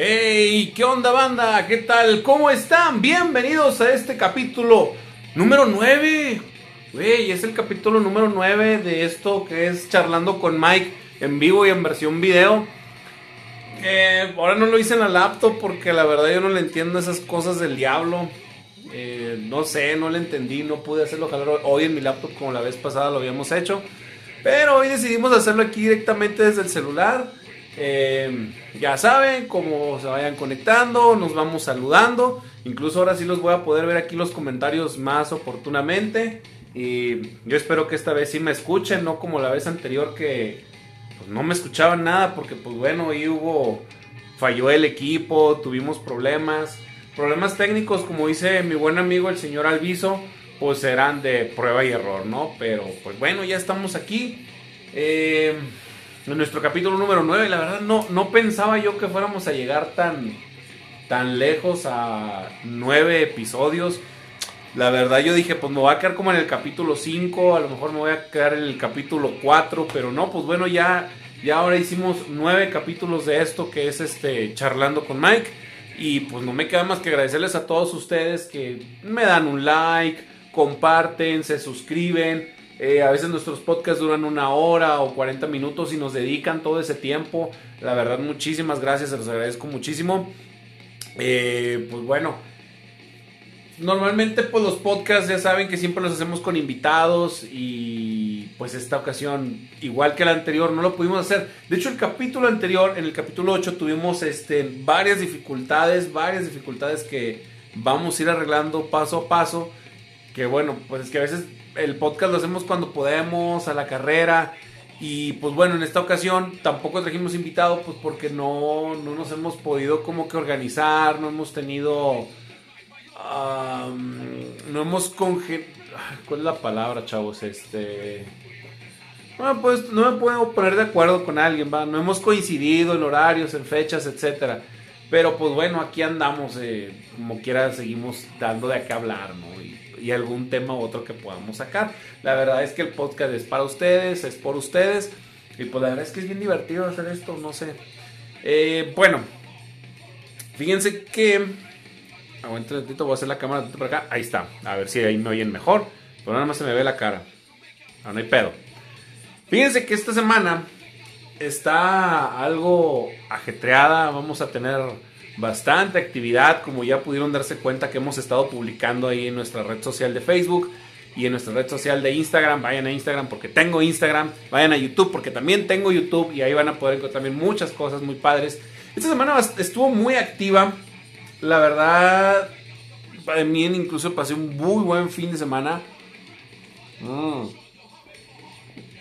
Hey, ¿qué onda banda? ¿Qué tal? ¿Cómo están? Bienvenidos a este capítulo número 9. Güey, es el capítulo número 9 de esto que es charlando con Mike en vivo y en versión video. Eh, ahora no lo hice en la laptop porque la verdad yo no le entiendo esas cosas del diablo. Eh, no sé, no le entendí, no pude hacerlo hoy en mi laptop como la vez pasada lo habíamos hecho. Pero hoy decidimos hacerlo aquí directamente desde el celular. Eh, ya saben, cómo se vayan conectando, nos vamos saludando. Incluso ahora sí los voy a poder ver aquí los comentarios más oportunamente. Y yo espero que esta vez sí me escuchen, no como la vez anterior que pues, no me escuchaban nada porque pues bueno, ahí hubo, falló el equipo, tuvimos problemas. Problemas técnicos, como dice mi buen amigo el señor Alviso, pues serán de prueba y error, ¿no? Pero pues bueno, ya estamos aquí. Eh, en nuestro capítulo número 9, la verdad no, no pensaba yo que fuéramos a llegar tan, tan lejos a 9 episodios. La verdad yo dije, pues me voy a quedar como en el capítulo 5, a lo mejor me voy a quedar en el capítulo 4, pero no, pues bueno, ya, ya ahora hicimos 9 capítulos de esto que es este charlando con Mike. Y pues no me queda más que agradecerles a todos ustedes que me dan un like, comparten, se suscriben. Eh, a veces nuestros podcasts duran una hora o 40 minutos y nos dedican todo ese tiempo. La verdad, muchísimas gracias, se los agradezco muchísimo. Eh, pues bueno, normalmente pues los podcasts ya saben que siempre los hacemos con invitados y pues esta ocasión igual que el anterior no lo pudimos hacer. De hecho el capítulo anterior, en el capítulo 8 tuvimos este, varias dificultades, varias dificultades que vamos a ir arreglando paso a paso. Que bueno, pues es que a veces el podcast lo hacemos cuando podemos, a la carrera. Y pues bueno, en esta ocasión tampoco trajimos invitado pues porque no, no nos hemos podido como que organizar, no hemos tenido no hemos conge... ¿Cuál es la palabra, chavos? Este... Bueno, pues no me puedo poner de acuerdo con alguien, ¿va? No hemos coincidido en horarios, en fechas, etcétera. Pero pues bueno, aquí andamos, eh, como quiera seguimos dando de qué hablar, ¿no? Y, algún tema u otro que podamos sacar. La verdad es que el podcast es para ustedes, es por ustedes. Y pues la verdad es que es bien divertido hacer esto, no sé. Eh, bueno, fíjense que Aguanta un ratito, voy a hacer la cámara por acá. Ahí está. A ver si ahí me oyen mejor. Pero nada más se me ve la cara. No, no hay pedo. Fíjense que esta semana está algo ajetreada. Vamos a tener bastante actividad. Como ya pudieron darse cuenta que hemos estado publicando ahí en nuestra red social de Facebook y en nuestra red social de Instagram. Vayan a Instagram porque tengo Instagram. Vayan a YouTube porque también tengo YouTube. Y ahí van a poder encontrar también muchas cosas muy padres. Esta semana estuvo muy activa la verdad, para mí incluso pasé un muy buen fin de semana. Mm.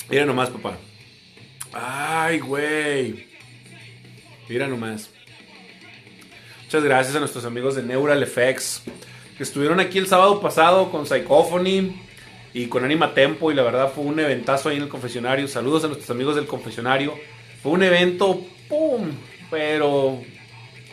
Mira nomás, papá. Ay, güey. Mira nomás. Muchas gracias a nuestros amigos de Neural Effects que estuvieron aquí el sábado pasado con Psychophony y con Anima Tempo y la verdad fue un eventazo ahí en el confesionario. Saludos a nuestros amigos del confesionario. Fue un evento, ¡pum! Pero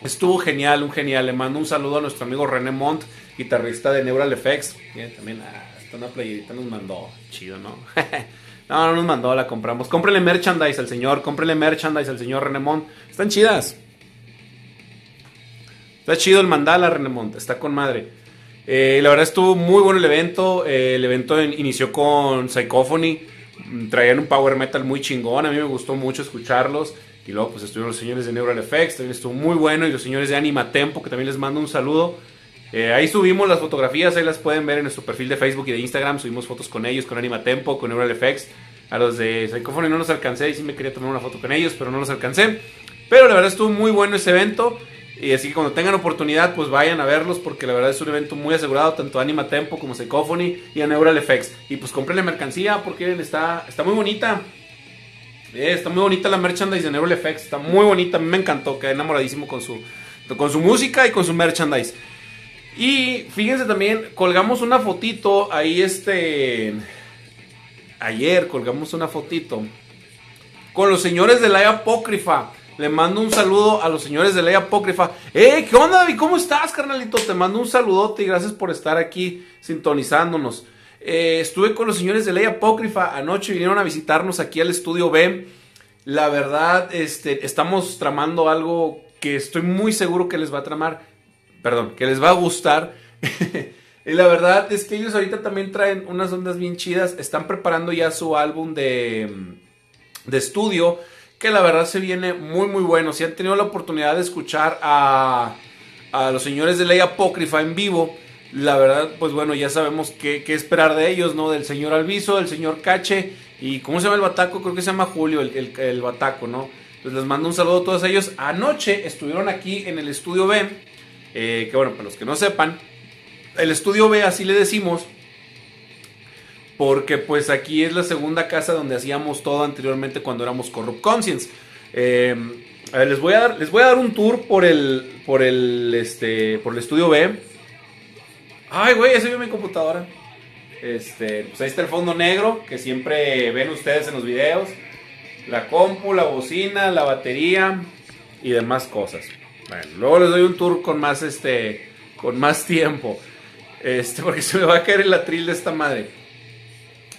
Estuvo genial, un genial. Le mando un saludo a nuestro amigo René Montt, guitarrista de Neural Effects. también ah, hasta una playerita nos mandó. Chido, ¿no? no, no nos mandó, la compramos. Cómprele merchandise al señor, cómprele merchandise al señor René Montt. Están chidas. Está chido el mandala, René Montt. Está con madre. Eh, la verdad estuvo muy bueno el evento. Eh, el evento inició con Psychophony. Traían un power metal muy chingón. A mí me gustó mucho escucharlos. Y luego pues estuvieron los señores de Neural Effects, también estuvo muy bueno. Y los señores de Anima Tempo, que también les mando un saludo. Eh, ahí subimos las fotografías, ahí las pueden ver en nuestro perfil de Facebook y de Instagram. Subimos fotos con ellos, con Anima Tempo, con Neural Effects. A los de Psychophony no los alcancé y sí me quería tomar una foto con ellos, pero no los alcancé. Pero la verdad estuvo muy bueno ese evento. Y así que cuando tengan oportunidad, pues vayan a verlos, porque la verdad es un evento muy asegurado, tanto Anima Tempo como Psychophony y a Neural Effects. Y pues compren la mercancía porque está, está muy bonita. Eh, está muy bonita la merchandise de Neural Effects. Está muy bonita. A mí me encantó. Quedé enamoradísimo con su, con su música y con su merchandise. Y fíjense también, colgamos una fotito ahí este... Ayer colgamos una fotito con los señores de la apócrifa. Le mando un saludo a los señores de la apócrifa. ¡Eh! ¿Qué onda, David? ¿Cómo estás, carnalito? Te mando un saludote y gracias por estar aquí sintonizándonos. Eh, estuve con los señores de Ley Apócrifa anoche, vinieron a visitarnos aquí al estudio B. La verdad, este, estamos tramando algo que estoy muy seguro que les va a tramar, perdón, que les va a gustar. y la verdad es que ellos ahorita también traen unas ondas bien chidas, están preparando ya su álbum de, de estudio, que la verdad se viene muy muy bueno. Si han tenido la oportunidad de escuchar a, a los señores de Ley Apócrifa en vivo, la verdad, pues bueno, ya sabemos qué, qué, esperar de ellos, ¿no? Del señor Alviso, del señor Cache y ¿cómo se llama el bataco? Creo que se llama Julio, el, el, bataco, ¿no? Pues les mando un saludo a todos ellos. Anoche estuvieron aquí en el estudio B, eh, que bueno, para los que no sepan, el estudio B así le decimos, porque pues aquí es la segunda casa donde hacíamos todo anteriormente cuando éramos Corrupt Conscience. Eh, a ver, les voy a dar, les voy a dar un tour por el, por el, este, por el estudio B. Ay, güey, ese vio mi computadora. Este, pues ahí está el fondo negro que siempre ven ustedes en los videos la compu, la bocina, la batería y demás cosas. Bueno, luego les doy un tour con más este con más tiempo. Este, porque se me va a caer el atril de esta madre.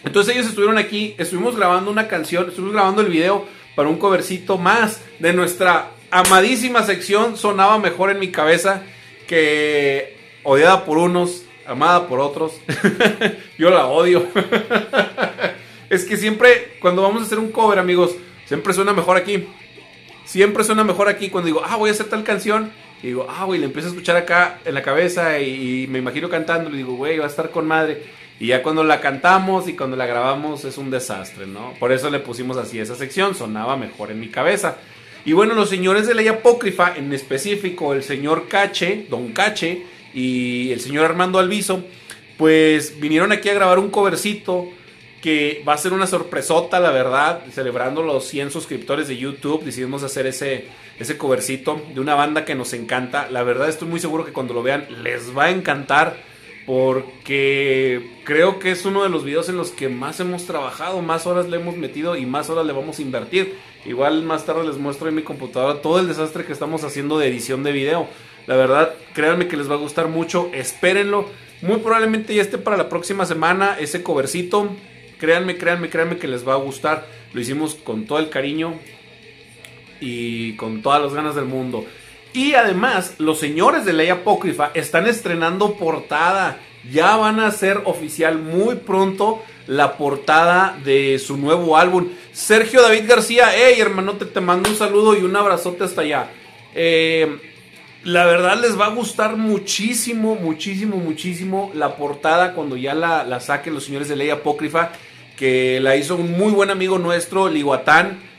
Entonces ellos estuvieron aquí, estuvimos grabando una canción, estuvimos grabando el video para un covercito más de nuestra amadísima sección Sonaba mejor en mi cabeza que odiada por unos, amada por otros. Yo la odio. Es que siempre, cuando vamos a hacer un cover, amigos, siempre suena mejor aquí. Siempre suena mejor aquí cuando digo, ah, voy a hacer tal canción. Y digo, ah, güey, le empiezo a escuchar acá en la cabeza y, me imagino cantando. Le digo, güey, va a estar con madre. Y ya cuando la cantamos y cuando la grabamos es un desastre, ¿no? Por eso le pusimos así esa sección, sonaba mejor en mi cabeza. Y bueno, los señores de ley apócrifa, en específico el señor Cache, Don Cache y el señor Armando Alviso, pues vinieron aquí a grabar un covercito que va a ser una sorpresota, la verdad, celebrando los 100 suscriptores de YouTube, decidimos hacer ese, ese covercito de una banda que nos encanta. La verdad estoy muy seguro que cuando lo vean les va a encantar porque creo que es uno de los videos en los que más hemos trabajado, más horas le hemos metido y más horas le vamos a invertir. Igual más tarde les muestro en mi computadora todo el desastre que estamos haciendo de edición de video. La verdad, créanme que les va a gustar mucho, espérenlo. Muy probablemente ya esté para la próxima semana ese covercito. Créanme, créanme, créanme que les va a gustar. Lo hicimos con todo el cariño y con todas las ganas del mundo. Y además, los señores de Ley Apócrifa están estrenando portada. Ya van a ser oficial muy pronto la portada de su nuevo álbum. Sergio David García, hey hermano, te, te mando un saludo y un abrazote hasta allá. Eh, la verdad les va a gustar muchísimo, muchísimo, muchísimo la portada cuando ya la, la saquen los señores de Ley Apócrifa, que la hizo un muy buen amigo nuestro, Liguatán.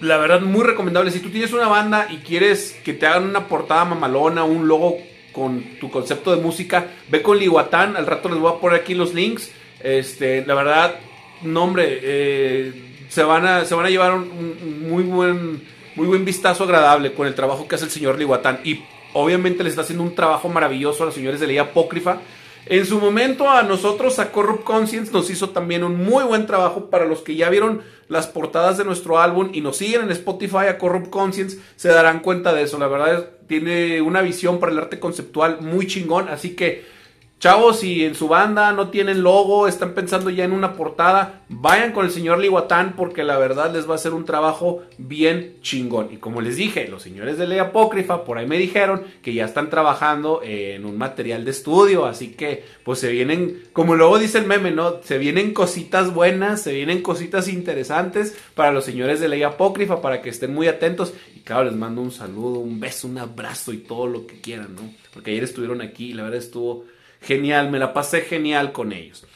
La verdad, muy recomendable. Si tú tienes una banda y quieres que te hagan una portada mamalona, un logo con tu concepto de música, ve con Liguatán. Al rato les voy a poner aquí los links. Este, la verdad, nombre, eh, se, van a, se van a llevar un, muy buen muy buen vistazo agradable con el trabajo que hace el señor Liguatán. Y Obviamente le está haciendo un trabajo maravilloso a los señores de ley apócrifa. En su momento a nosotros, a Corrupt Conscience, nos hizo también un muy buen trabajo para los que ya vieron las portadas de nuestro álbum y nos siguen en Spotify a Corrupt Conscience, se darán cuenta de eso. La verdad tiene una visión para el arte conceptual muy chingón, así que Chavos, si en su banda no tienen logo, están pensando ya en una portada, vayan con el señor Liguatán porque la verdad les va a hacer un trabajo bien chingón. Y como les dije, los señores de Ley Apócrifa por ahí me dijeron que ya están trabajando en un material de estudio, así que pues se vienen, como luego dice el meme, ¿no? Se vienen cositas buenas, se vienen cositas interesantes para los señores de Ley Apócrifa para que estén muy atentos. Y claro, les mando un saludo, un beso, un abrazo y todo lo que quieran, ¿no? Porque ayer estuvieron aquí y la verdad estuvo genial, me la pasé genial con ellos.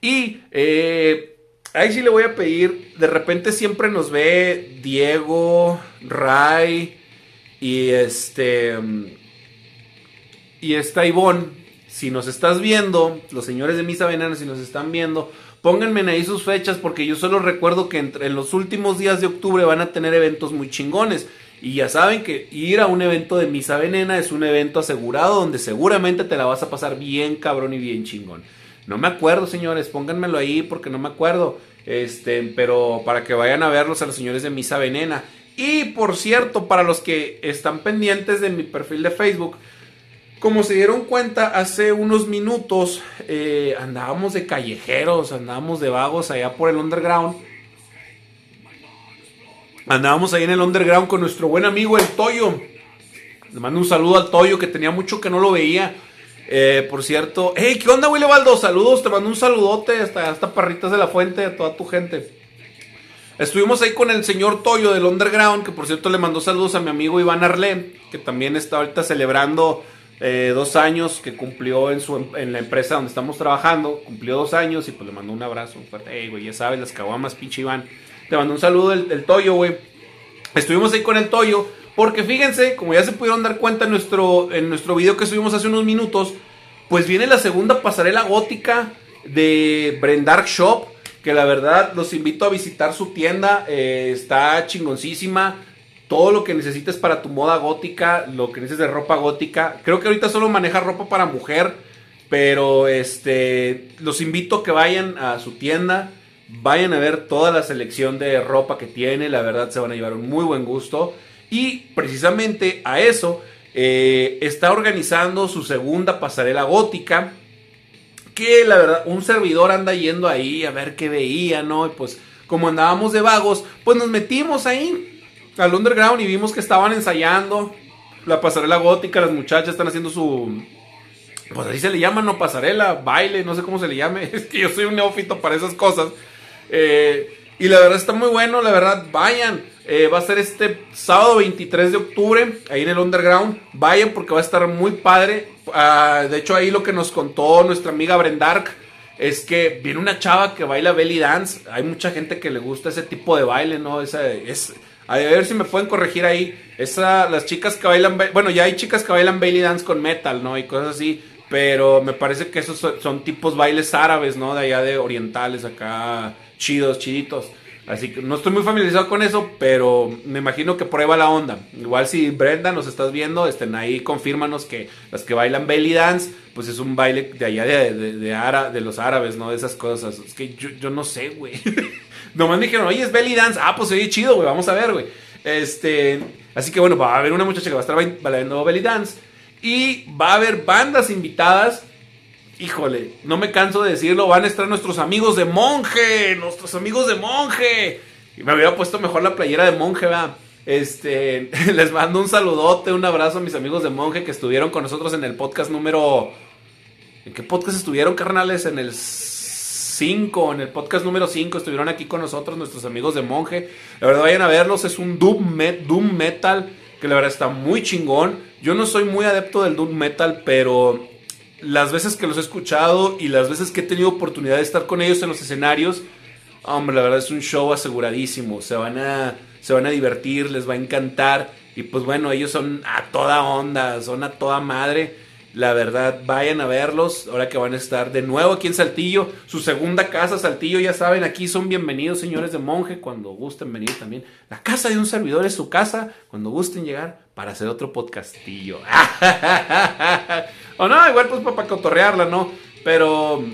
Y eh, ahí sí le voy a pedir, de repente siempre nos ve Diego, Ray y este... Y está Ivonne. Si nos estás viendo, los señores de Misa Venena, si nos están viendo, pónganme ahí sus fechas porque yo solo recuerdo que entre, en los últimos días de octubre van a tener eventos muy chingones. Y ya saben que ir a un evento de Misa Venena es un evento asegurado donde seguramente te la vas a pasar bien cabrón y bien chingón. No me acuerdo, señores, pónganmelo ahí porque no me acuerdo. Este, pero para que vayan a verlos a los señores de Misa Venena. Y por cierto, para los que están pendientes de mi perfil de Facebook, como se dieron cuenta, hace unos minutos eh, andábamos de callejeros, andábamos de vagos allá por el underground. Andábamos ahí en el underground con nuestro buen amigo el Toyo. Le mando un saludo al Toyo, que tenía mucho que no lo veía. Eh, por cierto, hey, ¿qué onda, Willy Baldo? Saludos, te mando un saludote hasta, hasta Parritas de la Fuente, a toda tu gente. Estuvimos ahí con el señor Toyo del Underground, que por cierto le mandó saludos a mi amigo Iván Arlé, que también está ahorita celebrando eh, dos años que cumplió en, su, en la empresa donde estamos trabajando. Cumplió dos años y pues le mandó un abrazo. Un fuerte, hey, güey, ya sabes, las caguamas, pinche Iván. Te mando un saludo del, Toyo, güey. Estuvimos ahí con el Toyo, porque fíjense, como ya se pudieron dar cuenta en nuestro, en nuestro video que subimos hace unos minutos, pues viene la segunda pasarela gótica de Brendark Shop que la verdad los invito a visitar su tienda, eh, está chingoncísima. Todo lo que necesites para tu moda gótica, lo que necesites de ropa gótica. Creo que ahorita solo maneja ropa para mujer, pero este los invito a que vayan a su tienda, vayan a ver toda la selección de ropa que tiene, la verdad se van a llevar un muy buen gusto. Y precisamente a eso eh, está organizando su segunda pasarela gótica que la verdad, un servidor anda yendo ahí a ver qué veía, ¿no? Y pues como andábamos de vagos, pues nos metimos ahí al underground y vimos que estaban ensayando la pasarela gótica, las muchachas están haciendo su... Pues así se le llama, no pasarela, baile, no sé cómo se le llame, es que yo soy un neófito para esas cosas. Eh, y la verdad está muy bueno, la verdad, vayan. Eh, va a ser este sábado 23 de octubre, ahí en el Underground. Vayan porque va a estar muy padre. Ah, de hecho, ahí lo que nos contó nuestra amiga Brendark es que viene una chava que baila belly dance. Hay mucha gente que le gusta ese tipo de baile, ¿no? Esa, es, a ver si me pueden corregir ahí. Esa, las chicas que bailan, bueno, ya hay chicas que bailan belly dance con metal, ¿no? Y cosas así. Pero me parece que esos son, son tipos bailes árabes, ¿no? De allá de orientales, acá chidos, chiditos. Así que no estoy muy familiarizado con eso, pero me imagino que va la onda. Igual si Brenda nos estás viendo, estén ahí, confírmanos que las que bailan belly dance, pues es un baile de allá de, de, de, los árabes, ¿no? De esas cosas. Es que yo, yo no sé, güey. Nomás me dijeron, oye, es belly dance. Ah, pues oye, chido, güey, vamos a ver, güey. Este, así que bueno, va a haber una muchacha que va a estar bailando belly dance. Y va a haber bandas invitadas híjole, no me canso de decirlo, van a estar nuestros amigos de monje, nuestros amigos de monje. Y me hubiera puesto mejor la playera de monje, ¿verdad? Este, les mando un saludote, un abrazo a mis amigos de monje que estuvieron con nosotros en el podcast número... ¿En qué podcast estuvieron, carnales? En el 5, en el podcast número 5 estuvieron aquí con nosotros nuestros amigos de monje. La verdad, vayan a verlos, es un Doom, Doom Metal que la verdad está muy chingón. Yo no soy muy adepto del Doom Metal, pero las veces que los he escuchado y las veces que he tenido oportunidad de estar con ellos en los escenarios, hombre, la verdad es un show aseguradísimo. Se van a, se van a divertir, les va a encantar. Y pues bueno, ellos son a toda onda, son a toda madre. La verdad, vayan a verlos ahora que van a estar de nuevo aquí en Saltillo. Su segunda casa, Saltillo, ya saben, aquí son bienvenidos, señores de monje, cuando gusten venir también. La casa de un servidor es su casa, cuando gusten llegar para hacer otro podcastillo. o no, igual pues para cotorrearla, ¿no? Pero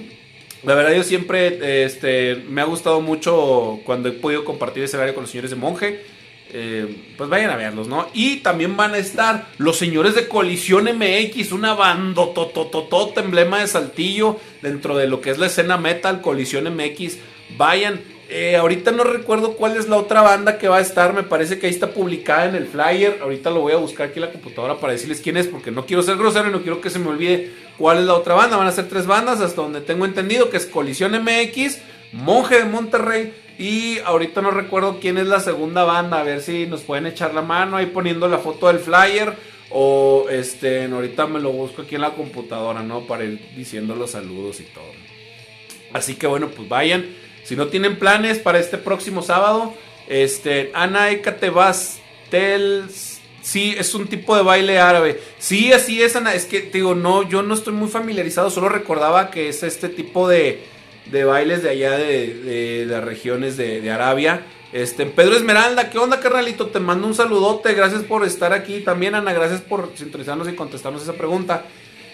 la verdad yo siempre este, me ha gustado mucho cuando he podido compartir ese área con los señores de monje. Eh, pues vayan a verlos, ¿no? Y también van a estar los señores de Colisión MX, una banda totototota emblema de Saltillo dentro de lo que es la escena metal, Colisión MX. Vayan, eh, ahorita no recuerdo cuál es la otra banda que va a estar, me parece que ahí está publicada en el flyer. Ahorita lo voy a buscar aquí en la computadora para decirles quién es, porque no quiero ser grosero y no quiero que se me olvide cuál es la otra banda. Van a ser tres bandas, hasta donde tengo entendido, que es Colisión MX, Monje de Monterrey y ahorita no recuerdo quién es la segunda banda, a ver si nos pueden echar la mano ahí poniendo la foto del flyer. O este, ahorita me lo busco aquí en la computadora, ¿no? Para ir diciendo los saludos y todo. Así que bueno, pues vayan. Si no tienen planes para este próximo sábado, este, Ana Tel Sí, es un tipo de baile árabe. Sí, así es, Ana. Es que, digo, no, yo no estoy muy familiarizado. Solo recordaba que es este tipo de, de bailes de allá de, de, regiones de, Arabia. Este, Pedro Esmeralda, ¿qué onda, carnalito? Te mando un saludote, gracias por estar aquí. También, Ana, gracias por sintonizarnos y contestarnos esa pregunta.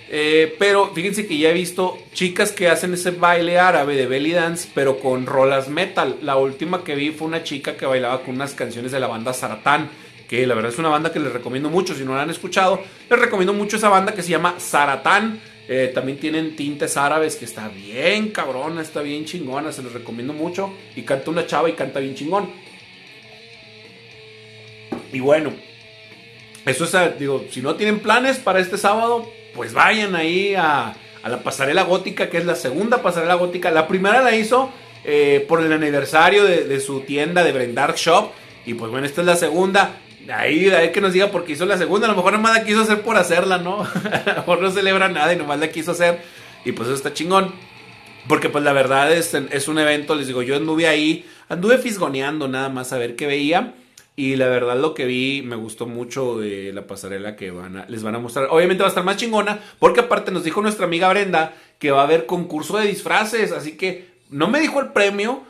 Eh, pero fíjense que ya he visto chicas que hacen ese baile árabe de belly dance, pero con rolas metal. La última que vi fue una chica que bailaba con unas canciones de la banda Saratán, que la verdad es una banda que les recomiendo mucho. Si no la han escuchado, les recomiendo mucho esa banda que se llama Saratán. Eh, también tienen tintes árabes que está bien cabrona, está bien chingona, se los recomiendo mucho. Y canta una chava y canta bien chingón. Y bueno, Eso es, digo, si no tienen planes para este sábado, pues vayan ahí a, la pasarela gótica, que es la segunda pasarela gótica. La primera la hizo eh, por el aniversario de, su tienda de Brendar Shop. Y pues bueno, esta es la segunda. Ahí, ahí que nos diga por qué hizo la segunda. A lo mejor nomás la quiso hacer por hacerla, ¿no? a lo mejor no celebra nada y nomás la quiso hacer. Y pues eso está chingón. Porque pues la verdad es, es un evento, les digo, yo anduve ahí, anduve fisgoneando nada más a ver qué veía. Y la verdad lo que vi me gustó mucho de la pasarela que van les van a mostrar. Obviamente va a estar más chingona porque aparte nos dijo nuestra amiga Brenda que va a haber concurso de disfraces. Así que no me dijo el premio,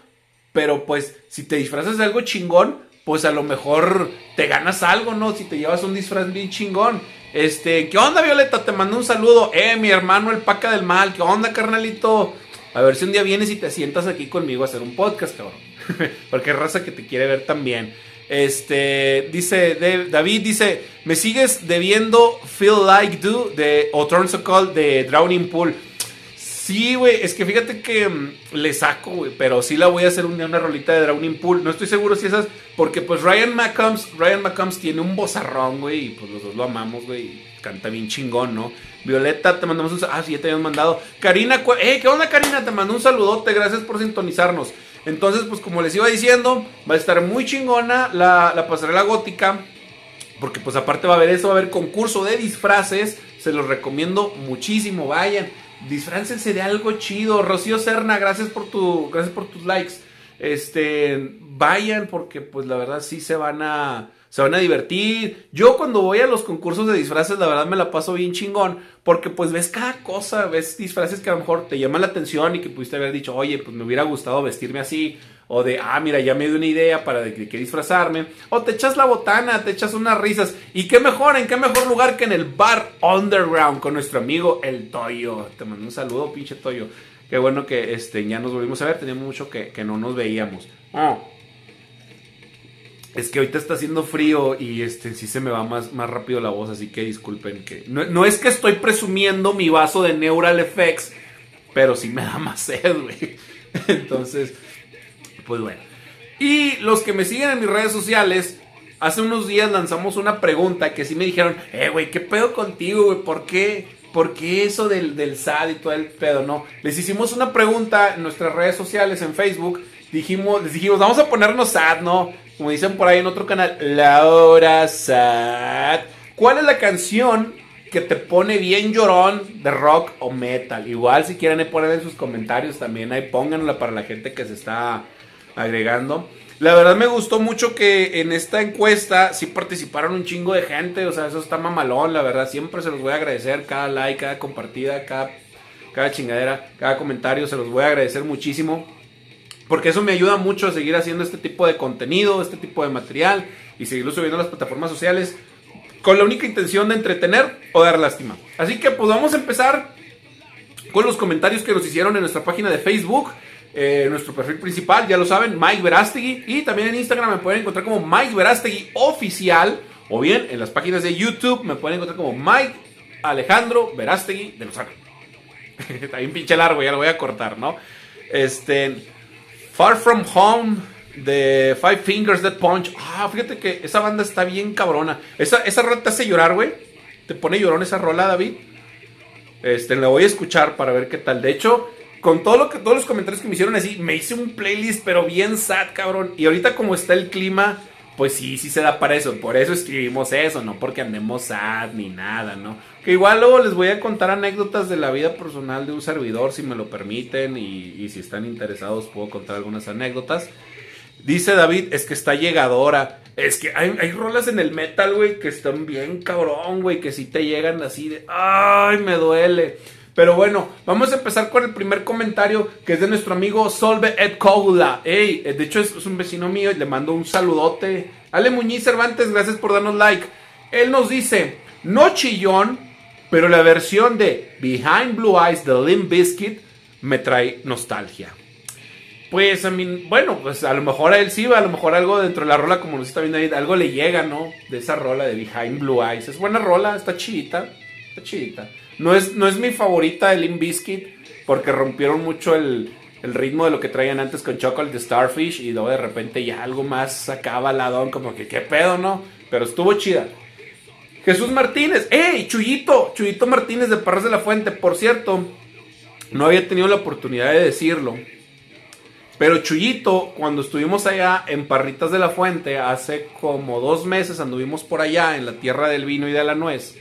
pero pues si te disfrazas de algo chingón, pues a lo mejor te ganas algo, ¿no? Si te llevas un disfraz bien chingón. Este, ¿qué onda Violeta? Te mando un saludo. Eh, mi hermano el paca del mal. ¿Qué onda carnalito? A ver si un día vienes y te sientas aquí conmigo a hacer un podcast, cabrón. porque es raza que te quiere ver también. Este, dice David, dice, me sigues debiendo Feel Like Do de o Turns a Call de Drowning Pool. Sí, güey, es que fíjate que mm, le saco, güey, pero sí la voy a hacer un una rolita de Drowning Pool. No estoy seguro si esas, porque pues Ryan McCombs, Ryan McCombs tiene un bozarrón, güey, y pues los dos lo amamos, güey, canta bien chingón, ¿no? Violeta, te mandamos un Ah, sí, te habían mandado. Karina, eh, ¿qué onda, Karina? Te mando un saludote, gracias por sintonizarnos. Entonces, pues como les iba diciendo, va a estar muy chingona la, la pasarela gótica. Porque pues aparte va a haber eso, va a haber concurso de disfraces. Se los recomiendo muchísimo, vayan. Disfrácense de algo chido. Rocío Serna, gracias por tu. Gracias por tus likes. Este. Vayan, porque pues la verdad sí se van a se van a divertir. Yo cuando voy a los concursos de disfraces, la verdad me la paso bien chingón, porque pues ves cada cosa, ves disfraces que a lo mejor te llaman la atención y que pudiste haber dicho, oye, pues me hubiera gustado vestirme así, o de, ah, mira, ya me dio una idea para de qué disfrazarme, o te echas la botana, te echas unas risas, y qué mejor, en qué mejor lugar que en el bar underground con nuestro amigo el Toyo. Te mando un saludo, pinche Toyo. Qué bueno que este, ya nos volvimos a ver, teníamos mucho que, no nos veíamos. Oh. Es que ahorita está haciendo frío y este sí se me va más, más rápido la voz, así que disculpen que. No, es que estoy presumiendo mi vaso de Neural Effects, pero sí me da más sed, güey. Entonces, pues bueno. Y los que me siguen en mis redes sociales, hace unos días lanzamos una pregunta que sí me dijeron, eh, güey, ¿qué pedo contigo, güey? ¿Por qué? ¿Por qué eso del, del SAD y todo el pedo? No. Les hicimos una pregunta en nuestras redes sociales, en Facebook. Dijimos, les dijimos, vamos a ponernos SAD, ¿no? como dicen por ahí en otro canal, Laura Sad. ¿Cuál es la canción que te pone bien llorón de rock o metal? Igual si quieren poner en sus comentarios también, ahí pónganla para la gente que se está agregando. La verdad me gustó mucho que en esta encuesta sí participaron un chingo de gente, o sea, eso está mamalón, la verdad, siempre se los voy a agradecer, cada like, cada compartida, cada, cada chingadera, cada comentario, se los voy a agradecer muchísimo. Porque eso me ayuda mucho a seguir haciendo este tipo de contenido, este tipo de material y seguirlo subiendo las plataformas sociales con la única intención de entretener o dar lástima. Así que pues vamos a empezar con los comentarios que nos hicieron en nuestra página de Facebook. Eh, nuestro perfil principal, ya lo saben, Mike Verástegui. Y también en Instagram me pueden encontrar como Mike Verástegui Oficial. O bien en las páginas de YouTube me pueden encontrar como Mike Alejandro Verástegui de Lozano. Está bien pinche largo, ya lo voy a cortar, ¿no? Este. Far From Home de Five Fingers Dead Punch. Ah, fíjate que esa banda está bien cabrona. Esa, esa rola te hace llorar, güey. Te pone llorón esa rola, David. Este, la voy a escuchar para ver qué tal. De hecho, con todo lo que, todos los comentarios que me hicieron así, me hice un playlist, pero bien sad, cabrón. Y ahorita como está el clima, pues sí, sí se da para eso. Por eso escribimos eso, no porque andemos sad ni nada, ¿no? Que igual luego les voy a contar anécdotas de la vida personal de un servidor, si me lo permiten, y, si están interesados puedo contar algunas anécdotas. Dice David, es que está llegadora. Es que hay, rolas en el metal, güey, que están bien cabrón, güey, que si te llegan así de, ay, me duele. Pero bueno, vamos a empezar con el primer comentario que es de nuestro amigo Solve Ed Coula. Ey, eh, de hecho es, un vecino mío y le mando un saludote. Ale Muñiz Cervantes, gracias por darnos like. Él nos dice, no chillón, pero la versión de Behind Blue Eyes de Limp Bizkit me trae nostalgia. Pues a mí, bueno, pues a lo mejor a él sí, a lo mejor algo dentro de la rola, como nos está viendo ahí, algo le llega, ¿no? De esa rola de Behind Blue Eyes. Es buena rola, está chidita, está chidita. No es, no es mi favorita de Limp Bizkit porque rompieron mucho el, ritmo de lo que traían antes con Chocolate Starfish y luego de repente ya algo más sacaba ladón, como que qué pedo, ¿no? Pero estuvo chida. Jesús Martínez. ¡Ey! Chuyito. Chuyito Martínez de Parras de la Fuente. Por cierto, no había tenido la oportunidad de decirlo. Pero Chuyito, cuando estuvimos allá en Parritas de la Fuente, hace como dos meses anduvimos por allá en la tierra del vino y de la nuez.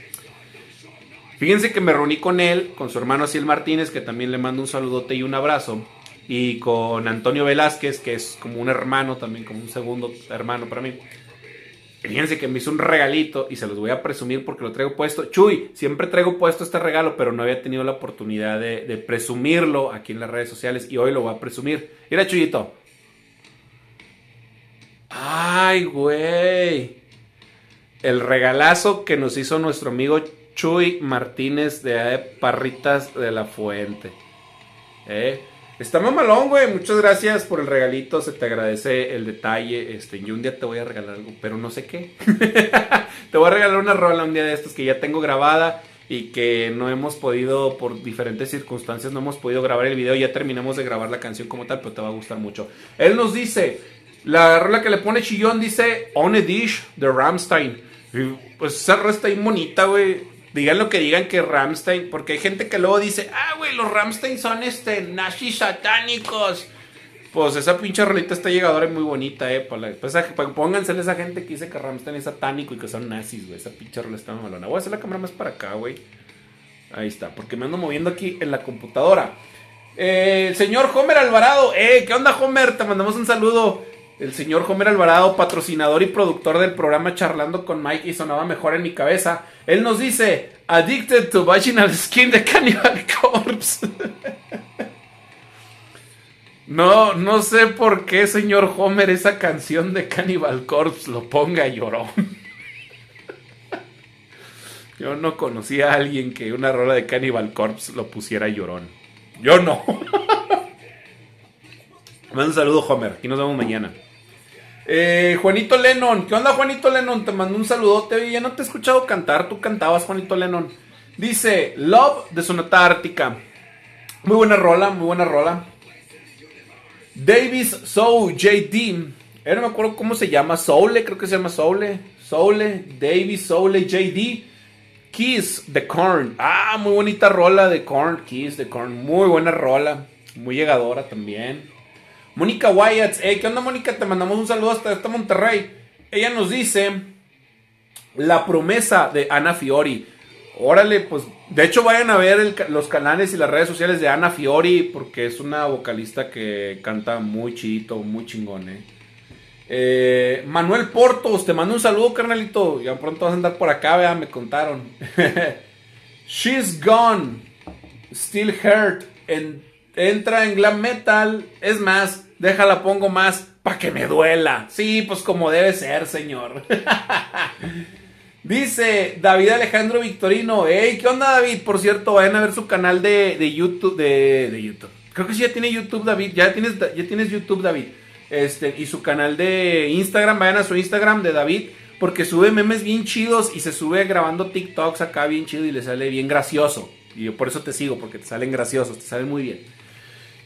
Fíjense que me reuní con él, con su hermano Asiel Martínez, que también le mando un saludote y un abrazo, y con Antonio Velázquez, que es como un hermano también, como un segundo hermano para mí. Fíjense que me hizo un regalito y se los voy a presumir porque lo traigo puesto. Chuy, siempre traigo puesto este regalo, pero no había tenido la oportunidad de, presumirlo aquí en las redes sociales y hoy lo voy a presumir. Mira, Chuyito. Ay, güey. El regalazo que nos hizo nuestro amigo Chuy Martínez de Parritas de la Fuente. ¿Eh? Está mamalón, güey. Muchas gracias por el regalito. Se te agradece el detalle. Este, yo un día te voy a regalar algo, pero no sé qué. te voy a regalar una rola un día de estos que ya tengo grabada y que no hemos podido, por diferentes circunstancias, no hemos podido grabar el video. Ya terminamos de grabar la canción como tal, pero te va a gustar mucho. Él nos dice, la rola que le pone chillón dice On a Dish de Ramstein. pues esa rola está bien bonita, güey digan lo que digan que Ramstein, porque hay gente que luego dice, ah, güey, los Ramstein son este, nazis satánicos. Pues esa pinche rolita está llegadora y muy bonita, eh. Para, pues, pónganse a esa gente que dice que Ramstein es satánico y que son nazis, güey. Esa pinche rolita está malona. Voy a hacer la cámara más para acá, güey. Ahí está, porque me ando moviendo aquí en la computadora. Eh, señor Homer Alvarado, eh, ¿qué onda, Homer? Te mandamos un saludo el señor Homer Alvarado, patrocinador y productor del programa Charlando con Mike y sonaba mejor en mi cabeza. Él nos dice, Addicted to Vaginal Skin de Cannibal Corpse. no, no sé por qué, señor Homer, esa canción de Cannibal Corpse lo ponga llorón. Yo no conocía a alguien que una rola de Cannibal Corpse lo pusiera llorón. Yo no. Manda un saludo, Homer. Aquí nos vemos mañana. Eh, Juanito Lennon, ¿qué onda Juanito Lennon? Te mando un saludote. Ya no te he escuchado cantar, tú cantabas Juanito Lennon. Dice, Love de Sonata Ártica. Muy buena rola, muy buena rola. Davis Soul JD. Eh, no me acuerdo cómo se llama. Soule, creo que se llama Soule. Soule, Davis Soule JD. Kiss de Korn. Ah, muy bonita rola de Korn. Kiss de Korn. Muy buena rola. Muy llegadora también. Mónica Wyatt, hey, ¿qué onda Mónica? Te mandamos un saludo hasta, esta Monterrey. Ella nos dice la promesa de Ana Fiori. Órale, pues de hecho vayan a ver los canales y las redes sociales de Ana Fiori porque es una vocalista que canta muy chidito, muy chingón, eh. eh Manuel Portos, te mando un saludo, carnalito. Ya pronto vas a andar por acá, vea, me contaron. She's gone, still hurt, entra en glam metal. Es más, Déjala, pongo más para que me duela. Sí, pues como debe ser, señor. Dice David Alejandro Victorino. Hey, ¿qué onda, David? Por cierto, vayan a ver su canal de, YouTube. De, YouTube. Creo que sí ya tiene YouTube, David. Ya tienes, ya tienes YouTube, David. Este, y su canal de Instagram. Vayan a su Instagram de David. Porque sube memes bien chidos y se sube grabando TikToks acá bien chido y le sale bien gracioso. Y yo por eso te sigo, porque te salen graciosos, te salen muy bien.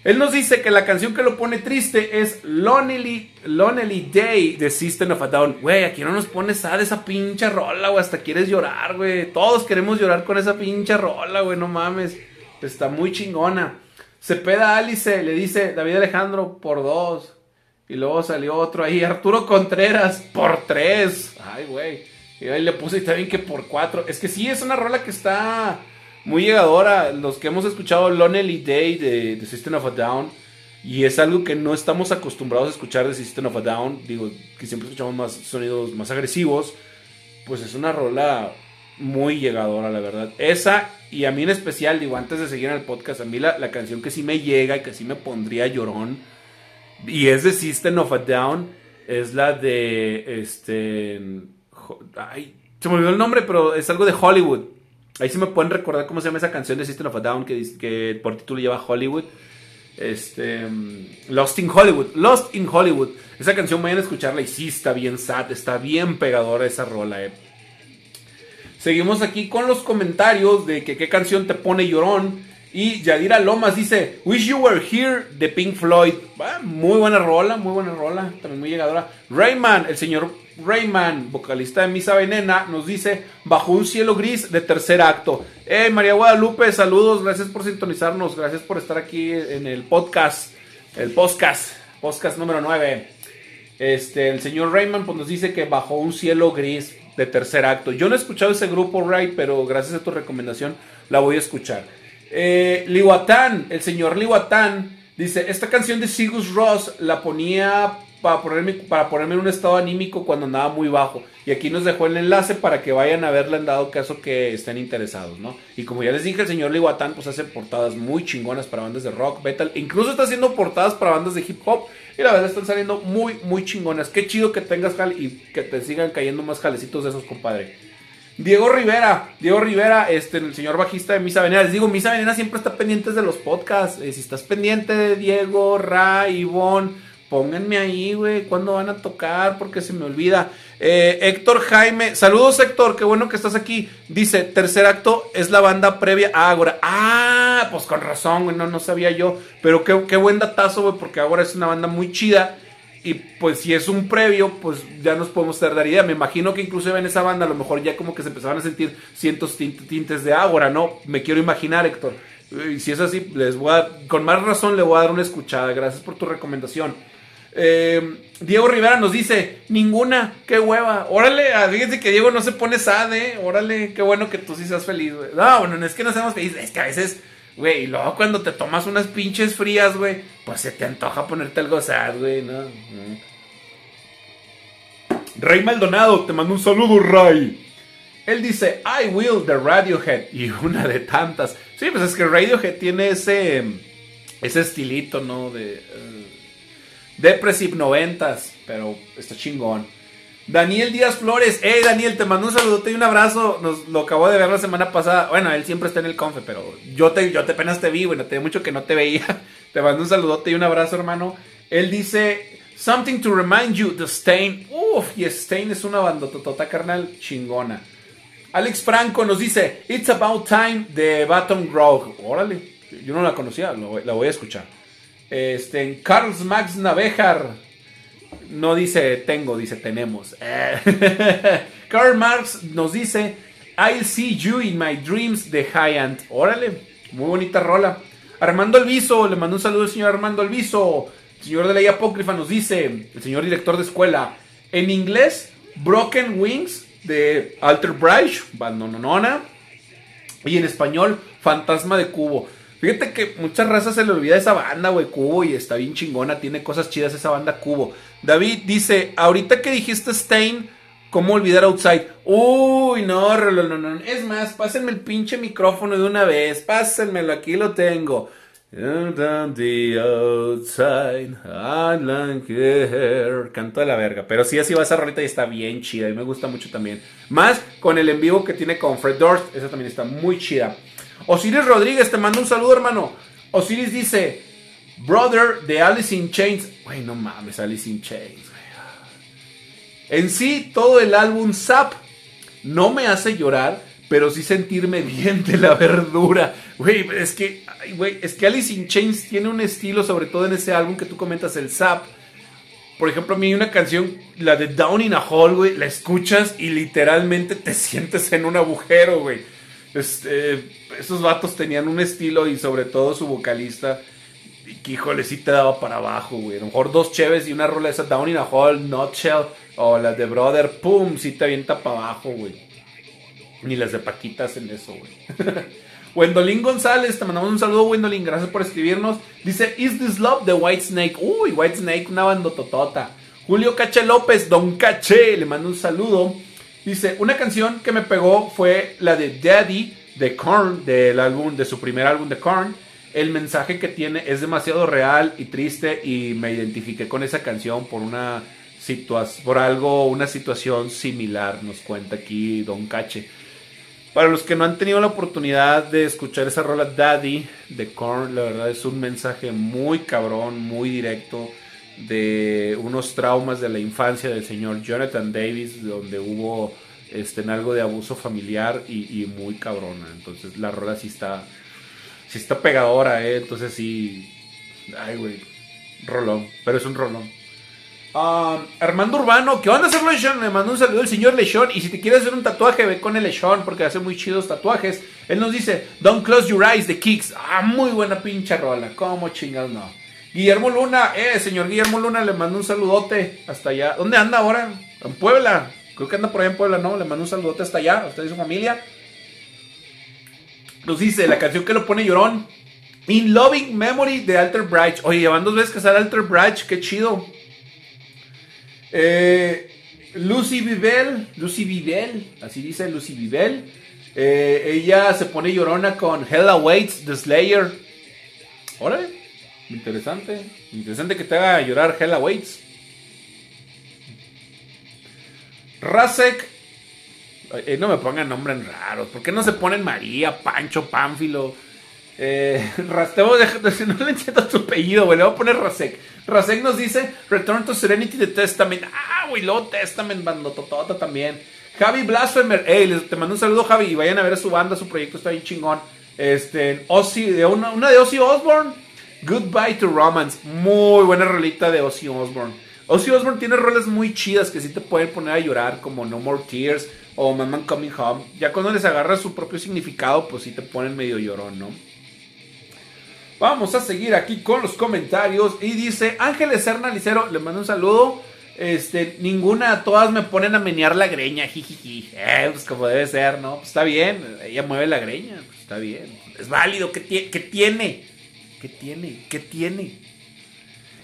Él nos dice que la canción que lo pone triste es Lonely, Lonely Day de System of a Down. Güey, aquí no nos pones sad esa pincha rola, güey. Hasta quieres llorar, güey. Todos queremos llorar con esa pincha rola, güey. No mames. Está muy chingona. Se peda Alice, le dice David Alejandro por dos. Y luego salió otro ahí, Arturo Contreras por tres. Ay, güey. Y ahí le puse también que por cuatro. Es que sí, es una rola que está muy llegadora. Los que hemos escuchado Lonely Day de, System of a Down. Y es algo que no estamos acostumbrados a escuchar de System of a Down. Digo, que siempre escuchamos más sonidos más agresivos. Pues es una rola muy llegadora, la verdad. Esa, y a mí en especial, digo, antes de seguir en el podcast, a mí la, la canción que sí me llega y que sí me pondría llorón. Y es de System of a Down. Es la de. Este. Ay, se me olvidó el nombre, pero es algo de Hollywood. Ahí sí me pueden recordar cómo se llama esa canción de System of a Down que, que por título lleva Hollywood. Este, mm, Lost in Hollywood. Lost in Hollywood. Esa canción vayan a escucharla y sí está bien sad, está bien pegadora esa rola. Eh. Seguimos aquí con los comentarios de que qué canción te pone llorón. Y Yadira Lomas dice, Wish You Were Here de Pink Floyd. muy buena rola, muy buena rola, también muy llegadora. Rayman, el señor Rayman, vocalista de Misa Venena, nos dice, Bajo un cielo gris de tercer acto. Hey, María Guadalupe, saludos, gracias por sintonizarnos, gracias por estar aquí en el podcast, el podcast, podcast número 9. Este, el señor Rayman pues, nos dice que Bajo un cielo gris de tercer acto. Yo no he escuchado ese grupo, Ray, pero gracias a tu recomendación la voy a escuchar. Eh, Liwatan, el señor Liwatan, dice, esta canción de Sigus Ross la ponía para ponerme, para ponerme en un estado anímico cuando andaba muy bajo. Y aquí nos dejó el enlace para que vayan a verla en dado caso que estén interesados, ¿no? Y como ya les dije, el señor Liwatan pues hace portadas muy chingonas para bandas de rock, metal, e incluso está haciendo portadas para bandas de hip hop. Y la verdad están saliendo muy, muy chingonas. Qué chido que tengas jale y que te sigan cayendo más jalecitos de esos, compadre. Diego Rivera, Diego Rivera, este, el señor bajista de Misa Venena. Les digo, Misa Venena siempre está pendiente de los podcasts. Eh, si estás pendiente de Diego, Ray, Ivonne, pónganme ahí, güey, cuándo van a tocar, porque se me olvida. Eh, Héctor Jaime, saludos Héctor, qué bueno que estás aquí. Dice, tercer acto es la banda previa a Ágora. Ah, pues con razón, güey, no, no sabía yo. Pero qué, qué buen datazo, güey, porque Ágora es una banda muy chida. Y pues si es un previo, pues ya nos podemos dar idea. Me imagino que incluso en esa banda a lo mejor ya como que se empezaban a sentir cientos tintes de ágora, ¿no? Me quiero imaginar, Héctor. Y si es así, les voy a, con más razón le voy a dar una escuchada. Gracias por tu recomendación. Eh, Diego Rivera nos dice, ninguna, qué hueva. Órale, ah, fíjense que Diego no se pone sad, ¿eh? Órale, qué bueno que tú sí seas feliz, güey. No, bueno, no es que no seamos felices, es que a veces Güey, y luego cuando te tomas unas pinches frías, güey, pues se te antoja ponerte algo sad, güey, ¿no? Mm. Rey Maldonado, te mando un saludo, Ray. Él dice, I will de Radiohead. Y una de tantas. Sí, pues es que Radiohead tiene ese, ese estilito, ¿no? De uh, Depressive noventas. Pero está chingón. Daniel Díaz Flores. Hey Daniel, te mando un saludote y un abrazo. Nos lo acabo de ver la semana pasada. Bueno, él siempre está en el confe, pero yo te, yo te apenas te vi, bueno, te mucho que no te veía. Te mando un saludote y un abrazo, hermano. Él dice, something to remind you, The Stain. Uf, y Stain es una bandototota carnal chingona. Alex Franco nos dice, It's About Time de Baton Grove. Órale, yo no la conocía, la voy a escuchar. Este, Carlos Max Navejar. No dice tengo, dice tenemos. Karl Marx nos dice I'll see you in my dreams de Hyant. Órale, muy bonita rola. Armando Alviso, le mando un saludo al señor Armando Alviso. Señor de ley apócrifa nos dice, el señor director de escuela, en inglés, Broken Wings de Alter Bridge, Bandonona. Y en español, Fantasma de Cubo. Fíjate que muchas razas se le olvida esa banda, güey, Cubo, y está bien chingona, tiene cosas chidas esa banda Cubo. David dice, ahorita que dijiste Stain, ¿cómo olvidar Outside? Uy, no, no, no, no. Es más, pásenme el pinche micrófono de una vez, pásenmelo, aquí lo tengo. The outside, I like Canto de la verga. Pero sí, así va esa rolita y está bien chida. Y me gusta mucho también. Más con el en vivo que tiene con Fred Durst. Esa también está muy chida. Osiris Rodríguez, te mando un saludo, hermano. Osiris dice, brother de Alice in Chains. Güey, no mames, Alice in Chains. En sí, todo el álbum Zap no me hace llorar, pero sí sentirme bien de la verdura. Güey, es que, es que Alice in Chains tiene un estilo, sobre todo en ese álbum que tú comentas, el Zap. Por ejemplo, a mí hay una canción, la de Down in a Hole, güey, la escuchas y literalmente te sientes en un agujero, güey. Este, esos vatos tenían un estilo y sobre todo su vocalista, que híjole, sí te daba para abajo, güey. A lo mejor dos cheves y una rola esa Down in a Hole, Nutshell, o las de Brother, pum, sí te avienta para abajo, güey. Ni las de Paquitas en eso, güey. Wendolin González, te mandamos un saludo, Wendolin, gracias por escribirnos. Dice, Is This Love de White Snake? Uy, White Snake, una bandototota. Julio Cache López, Don Cache, le mando un saludo. Dice, una canción que me pegó fue la de Daddy de Korn, del álbum, de su primer álbum de Korn. El mensaje que tiene es demasiado real y triste y me identifiqué con esa canción por una situación, por algo, una situación similar, nos cuenta aquí Don Cache. Para los que no han tenido la oportunidad de escuchar esa rola Daddy de Korn, la verdad es un mensaje muy cabrón, muy directo de unos traumas de la infancia del señor Jonathan Davis, donde hubo este, algo de abuso familiar y, muy cabrona. Entonces la rola sí está, sí está pegadora, ¿eh? Entonces sí. Ay, güey. Rolón. Pero es un rolón. Ah, Armando Urbano, ¿qué onda hacer Lechón? Le mandó un saludo el señor Lechón. Y si te quieres hacer un tatuaje, ve con el Lechón porque hace muy chidos tatuajes. Él nos dice, Don't close your eyes, the kicks. Ah, muy buena pinche rola. ¿Cómo chingados no? Guillermo Luna, eh, señor Guillermo Luna, le mando un saludote hasta allá. ¿Dónde anda ahora? En Puebla. Creo que anda por allá en Puebla, ¿no? Le mando un saludote hasta allá, a usted y su familia. Nos dice la canción que lo pone llorón. In Loving Memory de Alter Bridge. Oye, llevan dos veces que sale Alter Bridge, qué chido. Eh, Lucy Vivel, Lucy Vivel, así dice Lucy Vivel. Eh, ella se pone llorona con Hell Awaits, The Slayer. Órale, interesante. Interesante que te haga llorar Hell Awaits. Rasek. Eh, no me pongan nombres raros. ¿Por qué no se ponen María, Pancho, Pánfilo? Eh, no le entiendo tu apellido, güey. Le voy a poner Rasek. Rasek nos dice Return to Serenity the Testament. Ah, güey, luego Testament, bandototota también. Javi Blasphemer. Ey, te mando un saludo, Javi. Y vayan a ver su banda, su proyecto está bien chingón. Este, Ozzy, de una, una de Ozzy Osbourne. Goodbye to Romance. Muy buena rolita de Ozzy Osbourne. Ozzy Osbourne tiene roles muy chidas que sí te pueden poner a llorar, como No More Tears o Man Coming Home. Ya cuando les agarra su propio significado, pues sí te ponen medio llorón, ¿no? Vamos a seguir aquí con los comentarios. Y dice Ángeles Hernalicero, le mando un saludo. Este, ninguna, todas me ponen a menear la greña, jijiji. Eh, pues como debe ser, ¿no? Pues está bien, ella mueve la greña, pues está bien. Es válido, ¿qué, ¿qué tiene? ¿Qué tiene? ¿Qué tiene?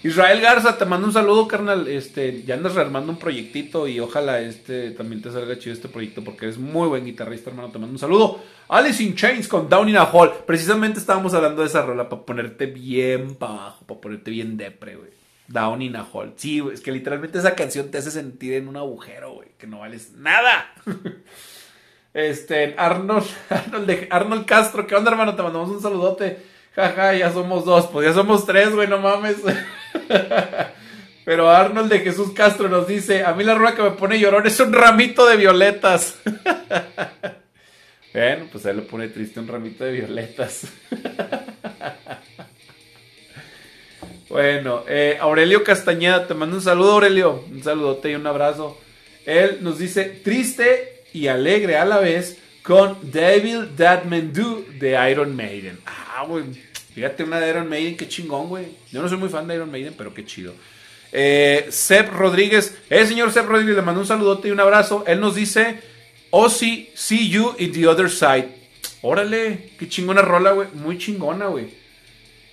Israel Garza, te mando un saludo, carnal. Este, ya andas rearmando un proyectito y ojalá este también te salga chido este proyecto porque eres muy buen guitarrista, hermano. Te mando un saludo. Alice in Chains con Down in a Hole. Precisamente estábamos hablando de esa rola para ponerte bien para abajo, para ponerte bien depre, güey. Down in a Hole. Sí, es que literalmente esa canción te hace sentir en un agujero, güey, que no vales nada. este, Arnold, Arnold, Arnold Castro, ¿qué onda, hermano? Te mandamos un saludote. Jaja, ya somos dos, pues ya somos tres, güey, no mames. Pero Arnold de Jesús Castro nos dice, a mí la rueda que me pone llorón es un ramito de violetas. bueno, pues él le pone triste un ramito de violetas. bueno, eh, Aurelio Castañeda, te mando un saludo Aurelio, un saludote y un abrazo. Él nos dice, triste y alegre a la vez con Devil That Men Do de Iron Maiden. Ah, güey. Fíjate una de Iron Maiden, qué chingón, güey. Yo no soy muy fan de Iron Maiden, pero qué chido. Eh, Seb Rodríguez, eh, señor Seb Rodríguez, le mando un saludote y un abrazo. Él nos dice, Ozzy, see you in the other side. Órale, qué chingona rola, güey. Muy chingona, güey.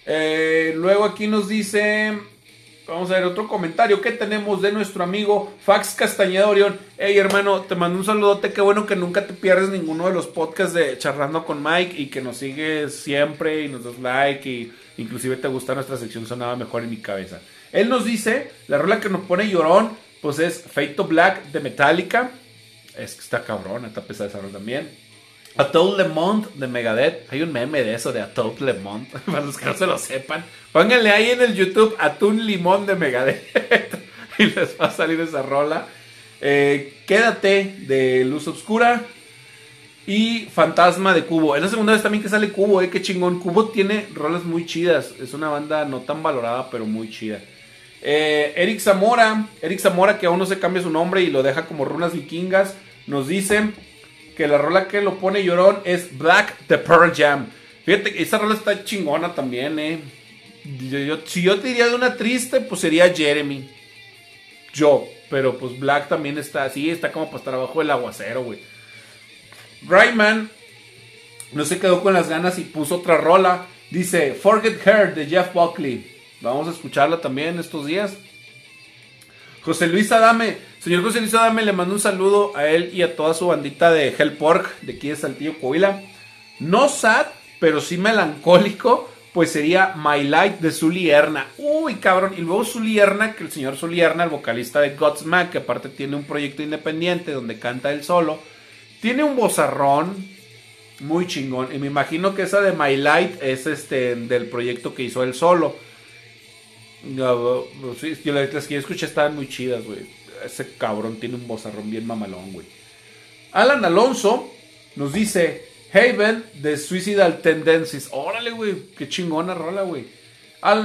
Eh, luego aquí nos dice, Vamos a ver otro comentario que tenemos de nuestro amigo Fax Castañeda Orión. Hey hermano, te mando un saludote. Qué bueno que nunca te pierdes ninguno de los podcasts de Charlando con Mike y que nos sigues siempre y nos das like y inclusive te gusta nuestra sección sonaba mejor en mi cabeza. Él nos dice, la rola que nos pone llorón, pues es Fate to Black de Metallica. Es que está cabrón, está pesada esa rola también. A Le Monde de Megadeth. Hay un meme de eso de A Le Monde. Para los que no se lo sepan. Pónganle ahí en el YouTube Atún Limón de Megadeth. y les va a salir esa rola. Eh, Quédate de Luz Obscura. Y Fantasma de Cubo. Es la segunda vez también que sale Cubo, eh. Qué chingón. Cubo tiene rolas muy chidas. Es una banda no tan valorada, pero muy chida. Eh, Eric Zamora. Eric Zamora, que aún no se cambia su nombre y lo deja como runas vikingas. Nos dice que la rola que lo pone llorón es Black the Pearl Jam. Fíjate, esa rola está chingona también, eh. si yo te diría de una triste, pues sería Jeremy. Yo, pero pues Black también está así, está como para estar abajo del aguacero, güey. Rayman no se quedó con las ganas y puso otra rola. Dice Forget Her de Jeff Buckley. Vamos a escucharla también estos días. José Luis Adame, señor José Luis Adame, le mando un saludo a él y a toda su bandita de Hellpork de aquí de Saltillo, Coahuila. No sad, pero sí melancólico, pues sería My Light de Zully Erna. Uy, cabrón. Y luego Zully Erna, que el señor Zully Erna, el vocalista de Godsmack, que aparte tiene un proyecto independiente donde canta él solo, tiene un bozarrón muy chingón. Y me imagino que esa de My Light es este del proyecto que hizo él solo. Yo las que yo escuché estaban muy chidas, güey. Ese cabrón tiene un bozarrón bien mamalón, güey. Alan Alonso nos dice: Haven de Suicidal Tendencies. Órale, güey. Qué chingona rola, güey.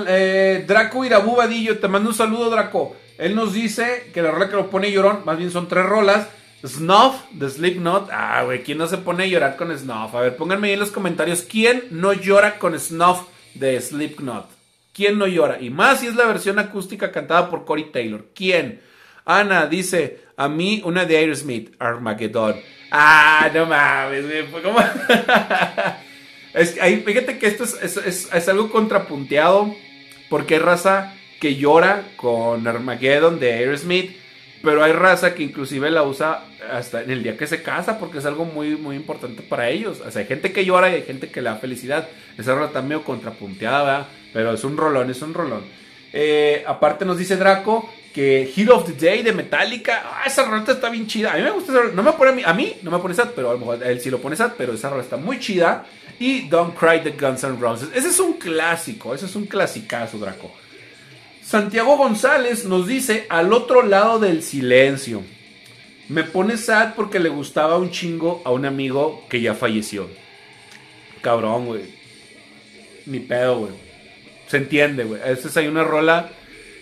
Eh, Draco Irabu Vadillo, te mando un saludo, Draco. Él nos dice que la rola que lo pone llorón, más bien son tres rolas. Snuff de Slipknot. Ah, güey, ¿quién no se pone a llorar con Snuff? A ver, pónganme ahí en los comentarios quién no llora con Snuff de Slipknot. ¿Quién no llora? Y más si es la versión acústica cantada por Corey Taylor. ¿Quién? Ana dice, a mí una de Aerosmith, Armageddon. Ah, no mames. ¿Cómo? es, ahí, fíjate que esto es, es, algo contrapunteado. Porque hay raza que llora con Armageddon de Aerosmith. Pero hay raza que inclusive la usa hasta en el día que se casa. Porque es algo muy, muy importante para ellos. O sea, hay gente que llora y hay gente que le da felicidad. Esa rola está medio contrapunteada, ¿verdad? Pero es un rolón, es un rolón. Eh, aparte nos dice Draco que Hero of the Day de Metallica, ah, esa rola está bien chida. A mí me gusta esa No me pone a mí, no me pone sad, pero a lo mejor él sí lo pone sad, pero esa rola está muy chida. Y Don't Cry the Guns N' Roses. Ese es un clásico, ese es un clasicazo, Draco. Santiago González nos dice al otro lado del silencio. Me pone sad porque le gustaba un chingo a un amigo que ya falleció. Cabrón, güey. Ni pedo, güey. Se entiende, güey. A veces hay una rola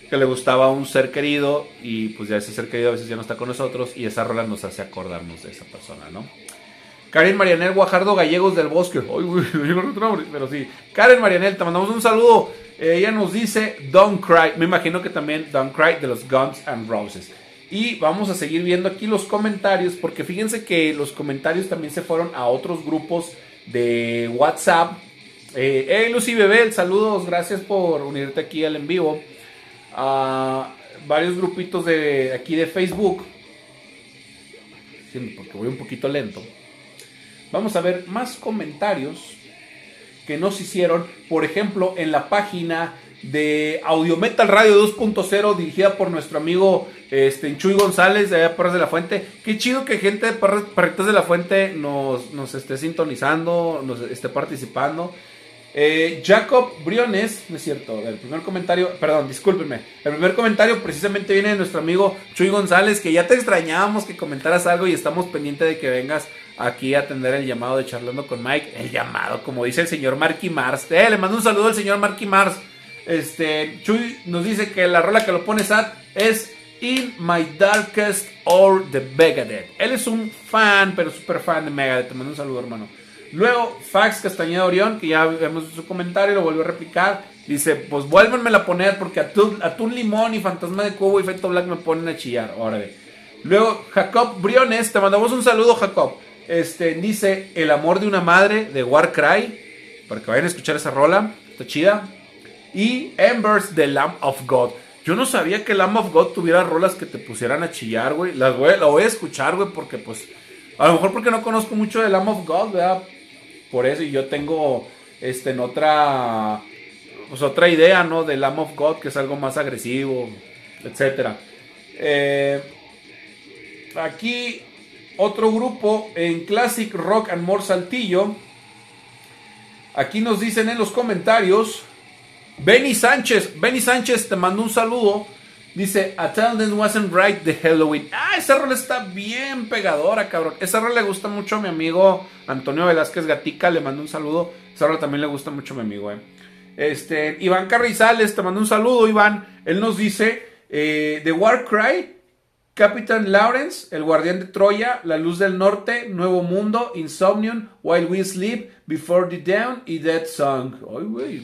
que le gustaba a un ser querido y pues ya ese ser querido a veces ya no está con nosotros y esa rola nos hace acordarnos de esa persona, ¿no? Karen Marianel Guajardo Gallegos del Bosque. Ay, güey, pero sí. Karen Marianel, te mandamos un saludo. ella nos dice Don't Cry. Me imagino que también Don't Cry de los Guns and Roses. Y vamos a seguir viendo aquí los comentarios porque fíjense que los comentarios también se fueron a otros grupos de WhatsApp. Eh, hey Lucy Bebel, saludos, gracias por unirte aquí al en vivo a varios grupitos de aquí de Facebook. Porque voy un poquito lento. Vamos a ver más comentarios que nos hicieron, por ejemplo, en la página de Audio Metal Radio 2.0 dirigida por nuestro amigo este, Chuy González de Perras de la Fuente. Qué chido que gente de Perras de la Fuente nos, nos esté sintonizando, nos esté participando. Eh, Jacob Briones, no es cierto, el primer comentario, perdón, discúlpenme. El primer comentario precisamente viene de nuestro amigo Chuy González, que ya te extrañábamos que comentaras algo y estamos pendientes de que vengas aquí a atender el llamado de Charlando con Mike. El llamado, como dice el señor Marky Mars. Eh, le mando un saludo al señor Marky Mars. Este, Chuy nos dice que la rola que lo pone Sad es In My Darkest Hour de Megadeth. Él es un fan, pero súper fan de Megadeth. Te mando un saludo, hermano. Luego, Fax Castañeda Orión, que ya vemos su comentario, lo volvió a replicar. Dice, pues vuélvanmela a poner porque Atún, Atún Limón y Fantasma de Cubo y Efecto Black me ponen a chillar. Órale. Luego, Jacob Briones, te mandamos un saludo, Jacob. Este, dice, El amor de una madre de Warcry. Para que vayan a escuchar esa rola. Está chida. Y Embers de Lamb of God. Yo no sabía que Lamb of God tuviera rolas que te pusieran a chillar, güey. Las voy, la voy a escuchar, güey, porque pues... A lo mejor porque no conozco mucho de Lamb of God, ¿verdad? Por eso y yo tengo este en otra pues otra idea no del Lamb of God que es algo más agresivo etcétera. Eh, aquí otro grupo en Classic Rock and More Saltillo. Aquí nos dicen en los comentarios Benny Sánchez Benny Sánchez te mando un saludo Dice, Attendance Wasn't Right de Halloween. Ah, esa rola está bien pegadora, cabrón. Esa rola le gusta mucho a mi amigo Antonio Velázquez Gatica. Le mando un saludo. Esa rola también le gusta mucho a mi amigo, eh. Este, Iván Carrizales, te mando un saludo, Iván. Él nos dice, eh, The War Cry Captain Lawrence, El Guardián de Troya, La Luz del Norte, Nuevo Mundo, Insomnium, While We Sleep, Before the Down y Dead Song. Ay, güey,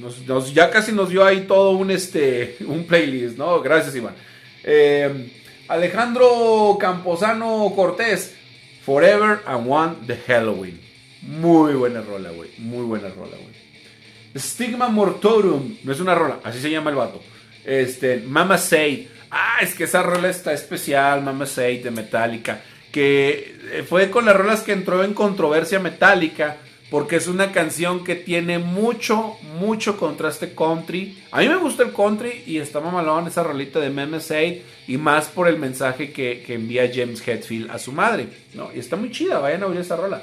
ya casi nos dio ahí todo un, este, un playlist, ¿no? Gracias, Iván. Eh, Alejandro Camposano Cortés, Forever and One de Halloween. Muy buena rola, güey. Muy buena rola, güey. Stigma Mortorum, no es una rola, así se llama el vato. Este, Mama Say. Ah, es que esa rola está especial, Mama Say de Metallica. Que eh, fue con las rolas que entró en controversia Metallica. Porque es una canción que tiene mucho, mucho contraste country. A mí me gusta el country y está mamalón esa rolita de Mama Say. Y más por el mensaje que, envía James Hetfield a su madre. ¿no? Y está muy chida, vayan a oír esa rola.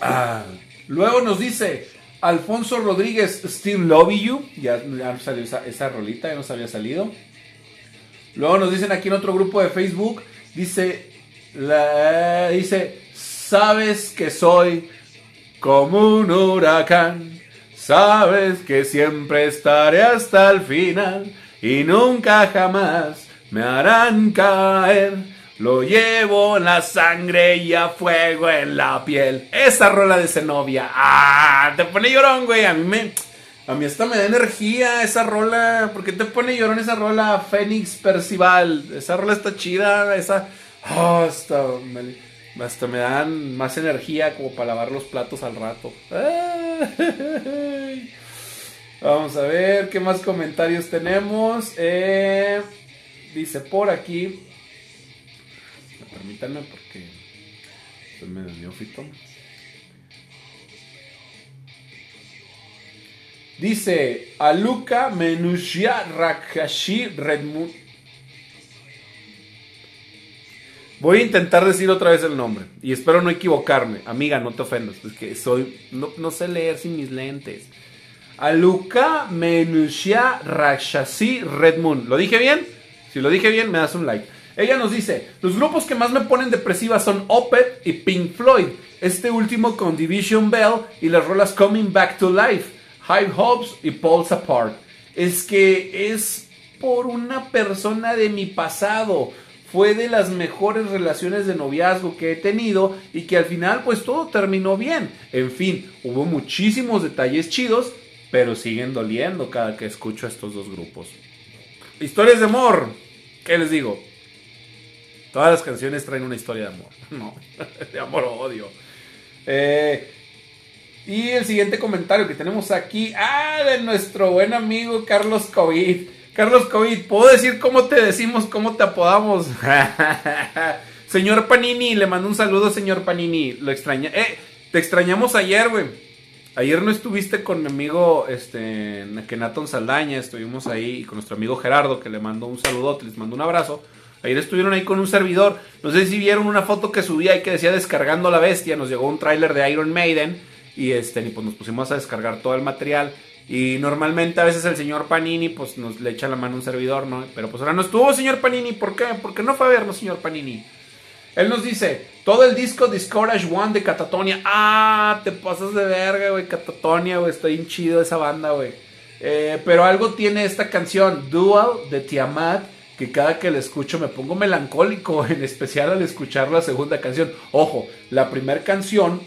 Ah, luego nos dice, Alfonso Rodríguez, Still Love You. Ya, salió esa, rolita, ya nos había salido. Luego nos dicen aquí en otro grupo de Facebook, dice, dice Sabes que soy como un huracán. Sabes que siempre estaré hasta el final y nunca jamás me harán caer. Lo llevo en la sangre y a fuego en la piel. Esa rola de Zenobia. Ah, te pone llorón, güey. A mí me. A mí hasta me da energía esa rola. ¿Por qué te pone llorón esa rola? Fénix Percival. Esa rola está chida. Esa. Oh, hasta, me, hasta me dan más energía como para lavar los platos al rato. Vamos a ver qué más comentarios tenemos. Eh, dice por aquí. Permítanme porque soy medio neófito. Dice Aluka Menushia Rakashi Redmut. Voy a intentar decir otra vez el nombre y espero no equivocarme. Amiga, no te ofendas, es que soy no, sé leer sin mis lentes. Aluka Menushia Rakshasi Redmoon. ¿Lo dije bien? Si lo dije bien, me das un like. Ella nos dice, los grupos que más me ponen depresiva son Opeth y Pink Floyd. Este último con Division Bell y las rolas Coming Back to Life, High Hopes y Pulse Apart. Es que es por una persona de mi pasado. Fue de las mejores relaciones de noviazgo que he tenido y que al final pues todo terminó bien. En fin, hubo muchísimos detalles chidos, pero siguen doliendo cada que escucho a estos dos grupos. Historias de amor. ¿Qué les digo? Todas las canciones traen una historia de amor. No, de amor o odio. Eh, y el siguiente comentario que tenemos aquí. Ah, de nuestro buen amigo Carlos COVID. Carlos COVID, ¿puedo decir cómo te decimos, cómo te apodamos? señor Panini, le mando un saludo, señor Panini. Lo extraña. Eh, te extrañamos ayer, güey. Ayer no estuviste con mi amigo este, Kenaton Saldaña, estuvimos ahí con nuestro amigo Gerardo, que le mando un saludote, les mando un abrazo. Ayer estuvieron ahí con un servidor. No sé si vieron una foto que subí ahí que decía descargando la bestia. Nos llegó un tráiler de Iron Maiden. Y este, y pues nos pusimos a descargar todo el material. Y normalmente a veces el señor Panini pues nos le echa la mano a un servidor, ¿no? Pero pues ahora no estuvo señor Panini. ¿Por qué? Porque no fue a vernos, señor Panini. Él nos dice, todo el disco Discourage One de Catatonia. Ah, te pasas de verga, güey. Catatonia, güey. Estoy bien chido esa banda, güey. Eh, pero algo tiene esta canción, Dual de Tiamat que cada que la escucho me pongo melancólico, en especial al escuchar la segunda canción. Ojo, la primera canción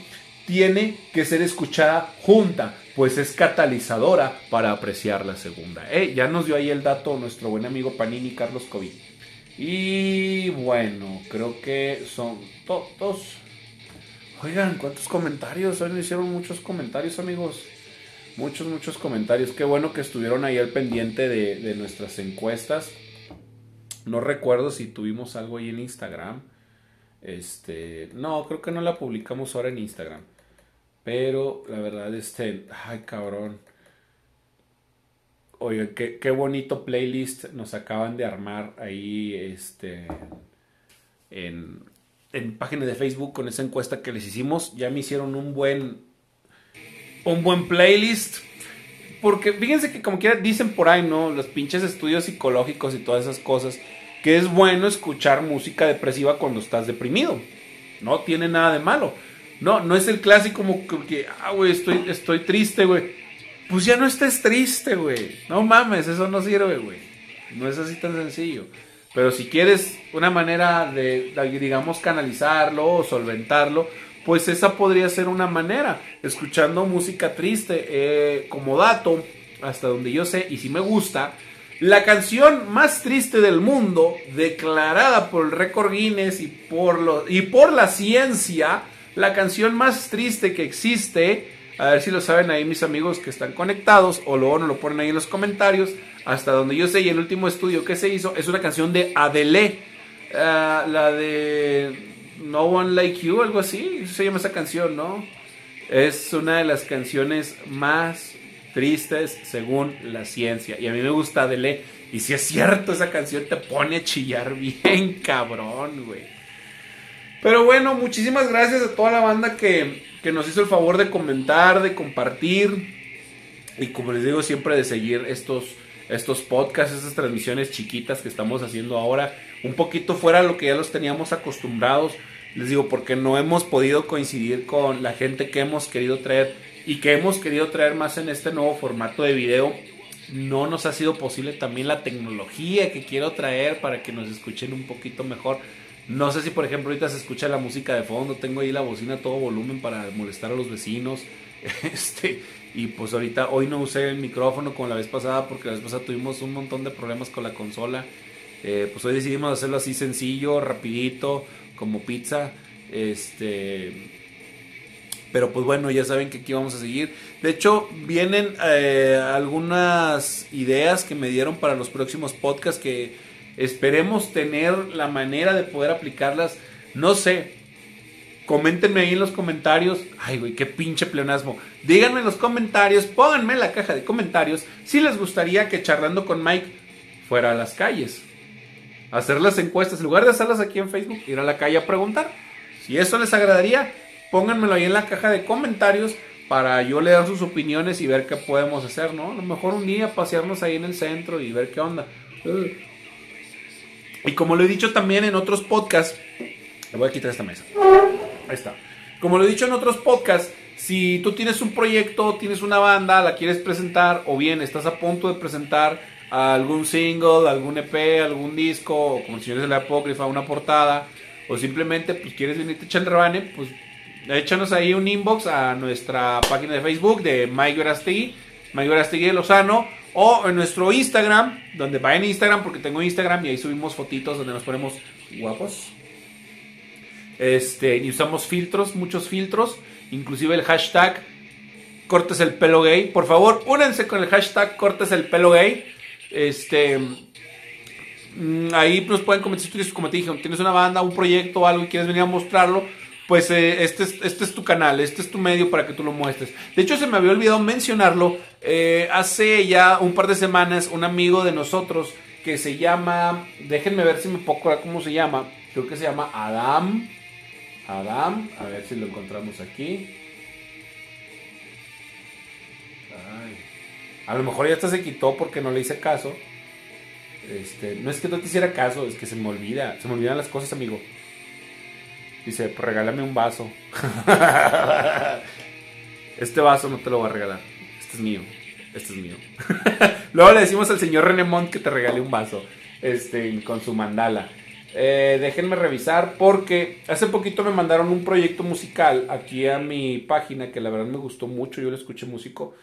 tiene que ser escuchada junta, pues es catalizadora para apreciar la segunda. Eh, ya nos dio ahí el dato nuestro buen amigo Panini Carlos Covid. Y bueno, creo que son todos. Oigan, ¿cuántos comentarios? Hoy nos hicieron muchos comentarios, amigos. Muchos, muchos comentarios. Qué bueno que estuvieron ahí al pendiente de nuestras encuestas. No recuerdo si tuvimos algo ahí en Instagram. Este, no, creo que no la publicamos ahora en Instagram. Pero la verdad, este, ay cabrón. Oye, qué, qué bonito playlist nos acaban de armar ahí, este, en, en página de Facebook con esa encuesta que les hicimos. Ya me hicieron un buen, un buen playlist. Porque fíjense que como quiera dicen por ahí, ¿no? Los pinches estudios psicológicos y todas esas cosas que es bueno escuchar música depresiva cuando estás deprimido. No tiene nada de malo. No, no es el clásico como que, ah, güey, estoy, estoy triste, güey. Pues ya no estés triste, güey. No mames, eso no sirve, güey. No es así tan sencillo. Pero si quieres una manera de, digamos, canalizarlo o solventarlo, pues esa podría ser una manera. Escuchando música triste, eh, como dato, hasta donde yo sé, y si me gusta, la canción más triste del mundo, declarada por el récord Guinness y por, y por la ciencia, la canción más triste que existe, a ver si lo saben ahí mis amigos que están conectados, o luego nos lo ponen ahí en los comentarios, hasta donde yo sé, y el último estudio que se hizo es una canción de Adele, ah, la de No One Like You, algo así, se llama esa canción, ¿no? Es una de las canciones más tristes según la ciencia. Y a mí me gusta Adele. Y si es cierto, esa canción te pone a chillar bien cabrón, güey. Pero bueno, muchísimas gracias a toda la banda que, que nos hizo el favor de comentar, de compartir. Y como les digo, siempre de seguir estos, estos podcasts, estas transmisiones chiquitas que estamos haciendo ahora. Un poquito fuera de lo que ya los teníamos acostumbrados. Les digo, porque no hemos podido coincidir con la gente que hemos querido traer y que hemos querido traer más en este nuevo formato de video. No nos ha sido posible también la tecnología que quiero traer para que nos escuchen un poquito mejor. No sé si por ejemplo ahorita se escucha la música de fondo, tengo ahí la bocina a todo volumen para molestar a los vecinos. Este, y pues ahorita hoy no usé el micrófono como la vez pasada porque la vez pasada tuvimos un montón de problemas con la consola. Eh, pues hoy decidimos hacerlo así sencillo, rapidito, como pizza. Este, pero pues bueno, ya saben que aquí vamos a seguir. De hecho, vienen eh, algunas ideas que me dieron para los próximos podcasts que esperemos tener la manera de poder aplicarlas. No sé, Coméntenme ahí en los comentarios. Ay, güey, qué pinche pleonasmo. Díganme en los comentarios, pónganme en la caja de comentarios si les gustaría que charlando con Mike fuera a las calles. Hacer las encuestas, en lugar de hacerlas aquí en Facebook, ir a la calle a preguntar. Si eso les agradaría, pónganmelo ahí en la caja de comentarios para yo leer sus opiniones y ver qué podemos hacer, ¿no? A lo mejor un día pasearnos ahí en el centro y ver qué onda. Y como lo he dicho también en otros podcasts, le voy a quitar esta mesa. Ahí está. Como lo he dicho en otros podcasts, si tú tienes un proyecto, tienes una banda, la quieres presentar, o bien estás a punto de presentar algún single, algún EP, algún disco, o como el señor de la apócrifa, una portada, o simplemente pues quieres venirte a echar rebane, pues échanos ahí un inbox a nuestra página de Facebook de Mike Verastegui, Mike Verastegui de Lozano, o en nuestro Instagram, donde vayan Instagram, porque tengo Instagram y ahí subimos fotitos donde nos ponemos guapos. Este, y usamos filtros, muchos filtros, inclusive el hashtag cortes el pelo gay. Por favor, únense con el hashtag cortes el pelo gay. Este, mm, ahí nos pueden comentar si como te dije, tienes una banda, un proyecto algo y quieres venir a mostrarlo. Pues eh, este, es, este es tu canal, este es tu medio para que tú lo muestres. De hecho, se me había olvidado mencionarlo. Eh, hace ya un par de semanas, un amigo de nosotros que se llama, déjenme ver si me puedo acordar cómo se llama. Creo que se llama Adam Adam. A ver si lo encontramos aquí. A lo mejor ya hasta se quitó porque no le hice caso. Este, no es que no te hiciera caso, es que se me olvida. Se me olvidan las cosas, amigo. Dice, pues regálame un vaso. este vaso no te lo voy a regalar. Este es mío. Este es mío. Luego le decimos al señor Renemont que te regale un vaso. Este, con su mandala. Eh, déjenme revisar porque hace poquito me mandaron un proyecto musical aquí a mi página que la verdad me gustó mucho. Yo lo escuché músico.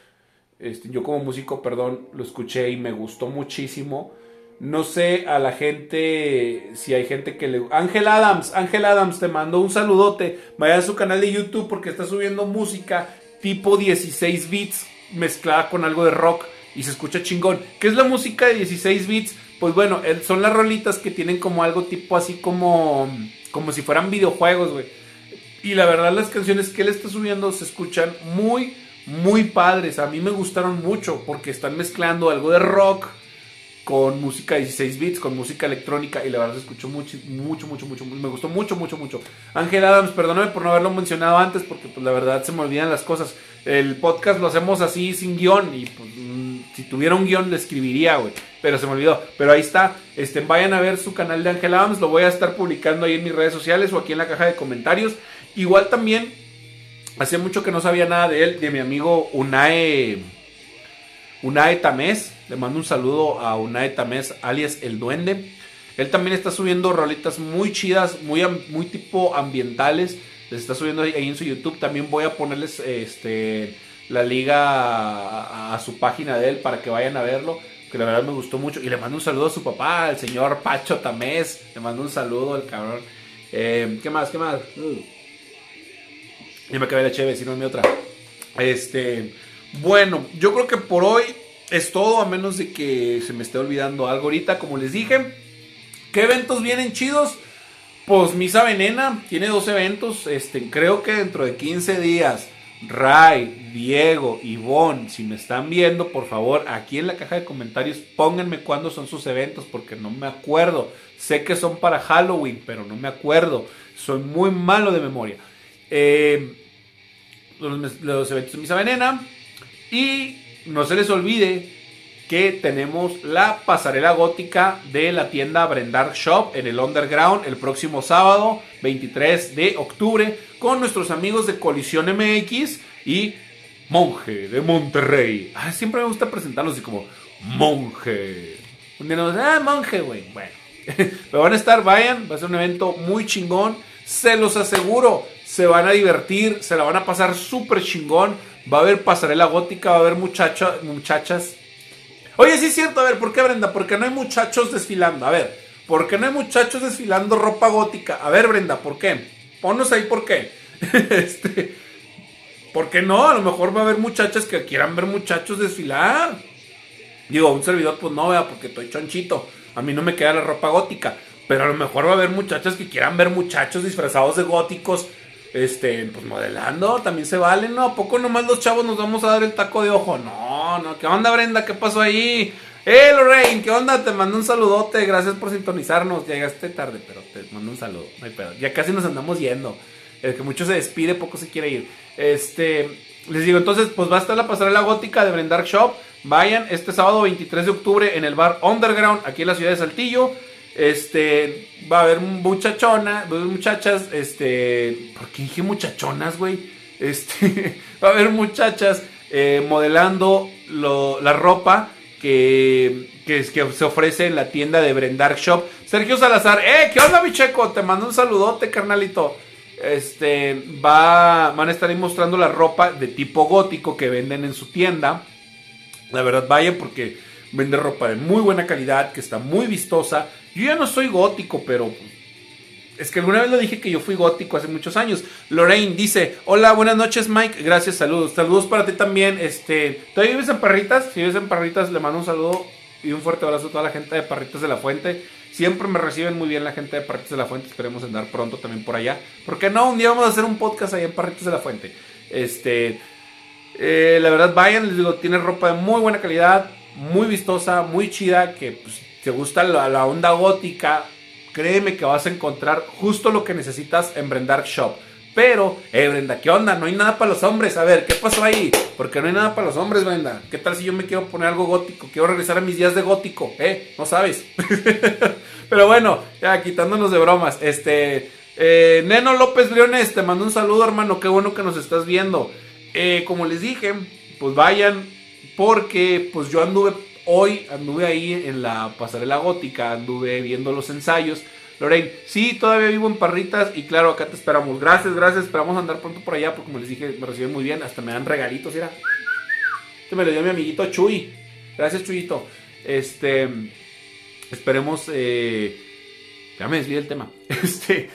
Este, yo como músico, perdón, lo escuché y me gustó muchísimo. No sé a la gente si hay gente que le... Ángel Adams, Ángel Adams, te mando un saludote. Vaya a su canal de YouTube porque está subiendo música tipo 16 bits mezclada con algo de rock y se escucha chingón. ¿Qué es la música de 16 bits? Pues bueno, son las rolitas que tienen como algo tipo así como, como si fueran videojuegos, güey. Y la verdad las canciones que él está subiendo se escuchan muy, muy padres. A mí me gustaron mucho porque están mezclando algo de rock con música 16 bits, con música electrónica y la verdad se escuchó mucho, mucho, mucho, mucho, me gustó mucho, mucho, mucho. Ángel Adams, perdóname por no haberlo mencionado antes porque pues la verdad se me olvidan las cosas. El podcast lo hacemos así sin guion y pues si tuviera un guion le escribiría, güey. Pero se me olvidó. Pero ahí está. Este, vayan a ver su canal de Ángel Adams. Lo voy a estar publicando ahí en mis redes sociales o aquí en la caja de comentarios. Igual también, hacía mucho que no sabía nada de él, de mi amigo Unae. Unae Tamés. Le mando un saludo a Unae Tamés, alias El Duende. Él también está subiendo rolitas muy chidas, muy, muy tipo ambientales. Les está subiendo ahí en su YouTube. También voy a ponerles este la liga a, su página de él para que vayan a verlo. Que la verdad me gustó mucho. Y le mando un saludo a su papá, al señor Pacho Tamés. Le mando un saludo al cabrón. Eh, ¿Qué más? ¿Qué más? Uh. Ya me acabé la chévere, si no mi otra. Este. Bueno, yo creo que por hoy es todo, a menos de que se me esté olvidando algo ahorita. Como les dije, ¿qué eventos vienen chidos? Pues Misa Venena tiene dos eventos. Este, creo que dentro de 15 días. Ray, Diego, Ivonne, si me están viendo, por favor, aquí en la caja de comentarios pónganme cuándo son sus eventos, porque no me acuerdo. Sé que son para Halloween, pero no me acuerdo. Soy muy malo de memoria. Eh, los, eventos de Misa Venena. Y no se les olvide que tenemos la pasarela gótica de la tienda Brendar Shop en el Underground el próximo sábado 23 de octubre con nuestros amigos de Colisión MX y Monje de Monterrey. Siempre me gusta presentarlos así como Monje. Un día nos ah, Monje, güey. Bueno, pero van a estar, vayan, va a ser un evento muy chingón. Se los aseguro, se van a divertir, se la van a pasar súper chingón. Va a haber pasarela gótica, va a haber muchachas, muchachas Oye, sí es cierto, a ver, ¿por qué Brenda? Porque no hay muchachos desfilando. A ver, ¿por qué no hay muchachos desfilando ropa gótica? A ver, Brenda, ¿por qué? Ponnos ahí por qué. este, ¿Por qué no? A lo mejor va a haber muchachas que quieran ver muchachos desfilar. Digo, un servidor, pues no, vea, porque estoy chonchito. A mí no me queda la ropa gótica. Pero a lo mejor va a haber muchachas que quieran ver muchachos disfrazados de góticos este, pues modelando, también se vale, ¿no? ¿A poco nomás los chavos nos vamos a dar el taco de ojo? No, no, ¿qué onda Brenda? ¿Qué pasó ahí? ¡Eh, Lorraine! ¿Qué onda? Te mando un saludote, gracias por sintonizarnos. Llegaste tarde, pero te mando un saludo, no hay pedo. Ya casi nos andamos yendo. El que mucho se despide, poco se quiere ir. Este, les digo, entonces, pues va a estar la pasarela gótica de Brendar Shop. Vayan este sábado 23 de octubre en el bar Underground, aquí en la ciudad de Saltillo. Este, va a haber muchachona, muchachas, este, ¿por qué dije muchachonas, güey? Este, va a haber muchachas eh, modelando la ropa que, que, se ofrece en la tienda de Brendar Shop. Sergio Salazar, ¡eh! ¿Qué onda, mi checo? Te mando un saludote, carnalito. Este, va, van a estar ahí mostrando la ropa de tipo gótico que venden en su tienda. La verdad, vaya porque vende ropa de muy buena calidad, que está muy vistosa yo ya no soy gótico, pero es que alguna vez lo dije que yo fui gótico hace muchos años. Lorraine dice, hola, buenas noches Mike, gracias, saludos. Saludos para ti también. Este, ¿Todavía vives en Parritas? Si vives en Parritas, le mando un saludo y un fuerte abrazo a toda la gente de Parritas de la Fuente. Siempre me reciben muy bien la gente de Parritas de la Fuente. Esperemos andar pronto también por allá. Porque no, un día vamos a hacer un podcast ahí en Parritas de la Fuente. Este, eh, la verdad, vayan, les digo, tiene ropa de muy buena calidad, muy vistosa, muy chida, que pues te gusta la, onda gótica, créeme que vas a encontrar justo lo que necesitas en Brendark Shop. Pero, eh, Brenda, ¿qué onda? No hay nada para los hombres. A ver, ¿qué pasó ahí? Porque no hay nada para los hombres, Brenda. ¿Qué tal si yo me quiero poner algo gótico? Quiero regresar a mis días de gótico, ¿eh? No sabes. Pero bueno, ya quitándonos de bromas. Este, eh, Neno López Leones, te mando un saludo, hermano. Qué bueno que nos estás viendo. Eh, como les dije, pues vayan, porque pues yo anduve Hoy anduve ahí en la pasarela gótica, anduve viendo los ensayos. Lorraine, sí, todavía vivo en Parritas y claro, acá te esperamos. Gracias, gracias, esperamos andar pronto por allá porque como les dije, me reciben muy bien, hasta me dan regalitos, era. Este me lo dio mi amiguito Chuy. Gracias, Chuyito. Este, esperemos, eh, ya me desvié del tema. Este,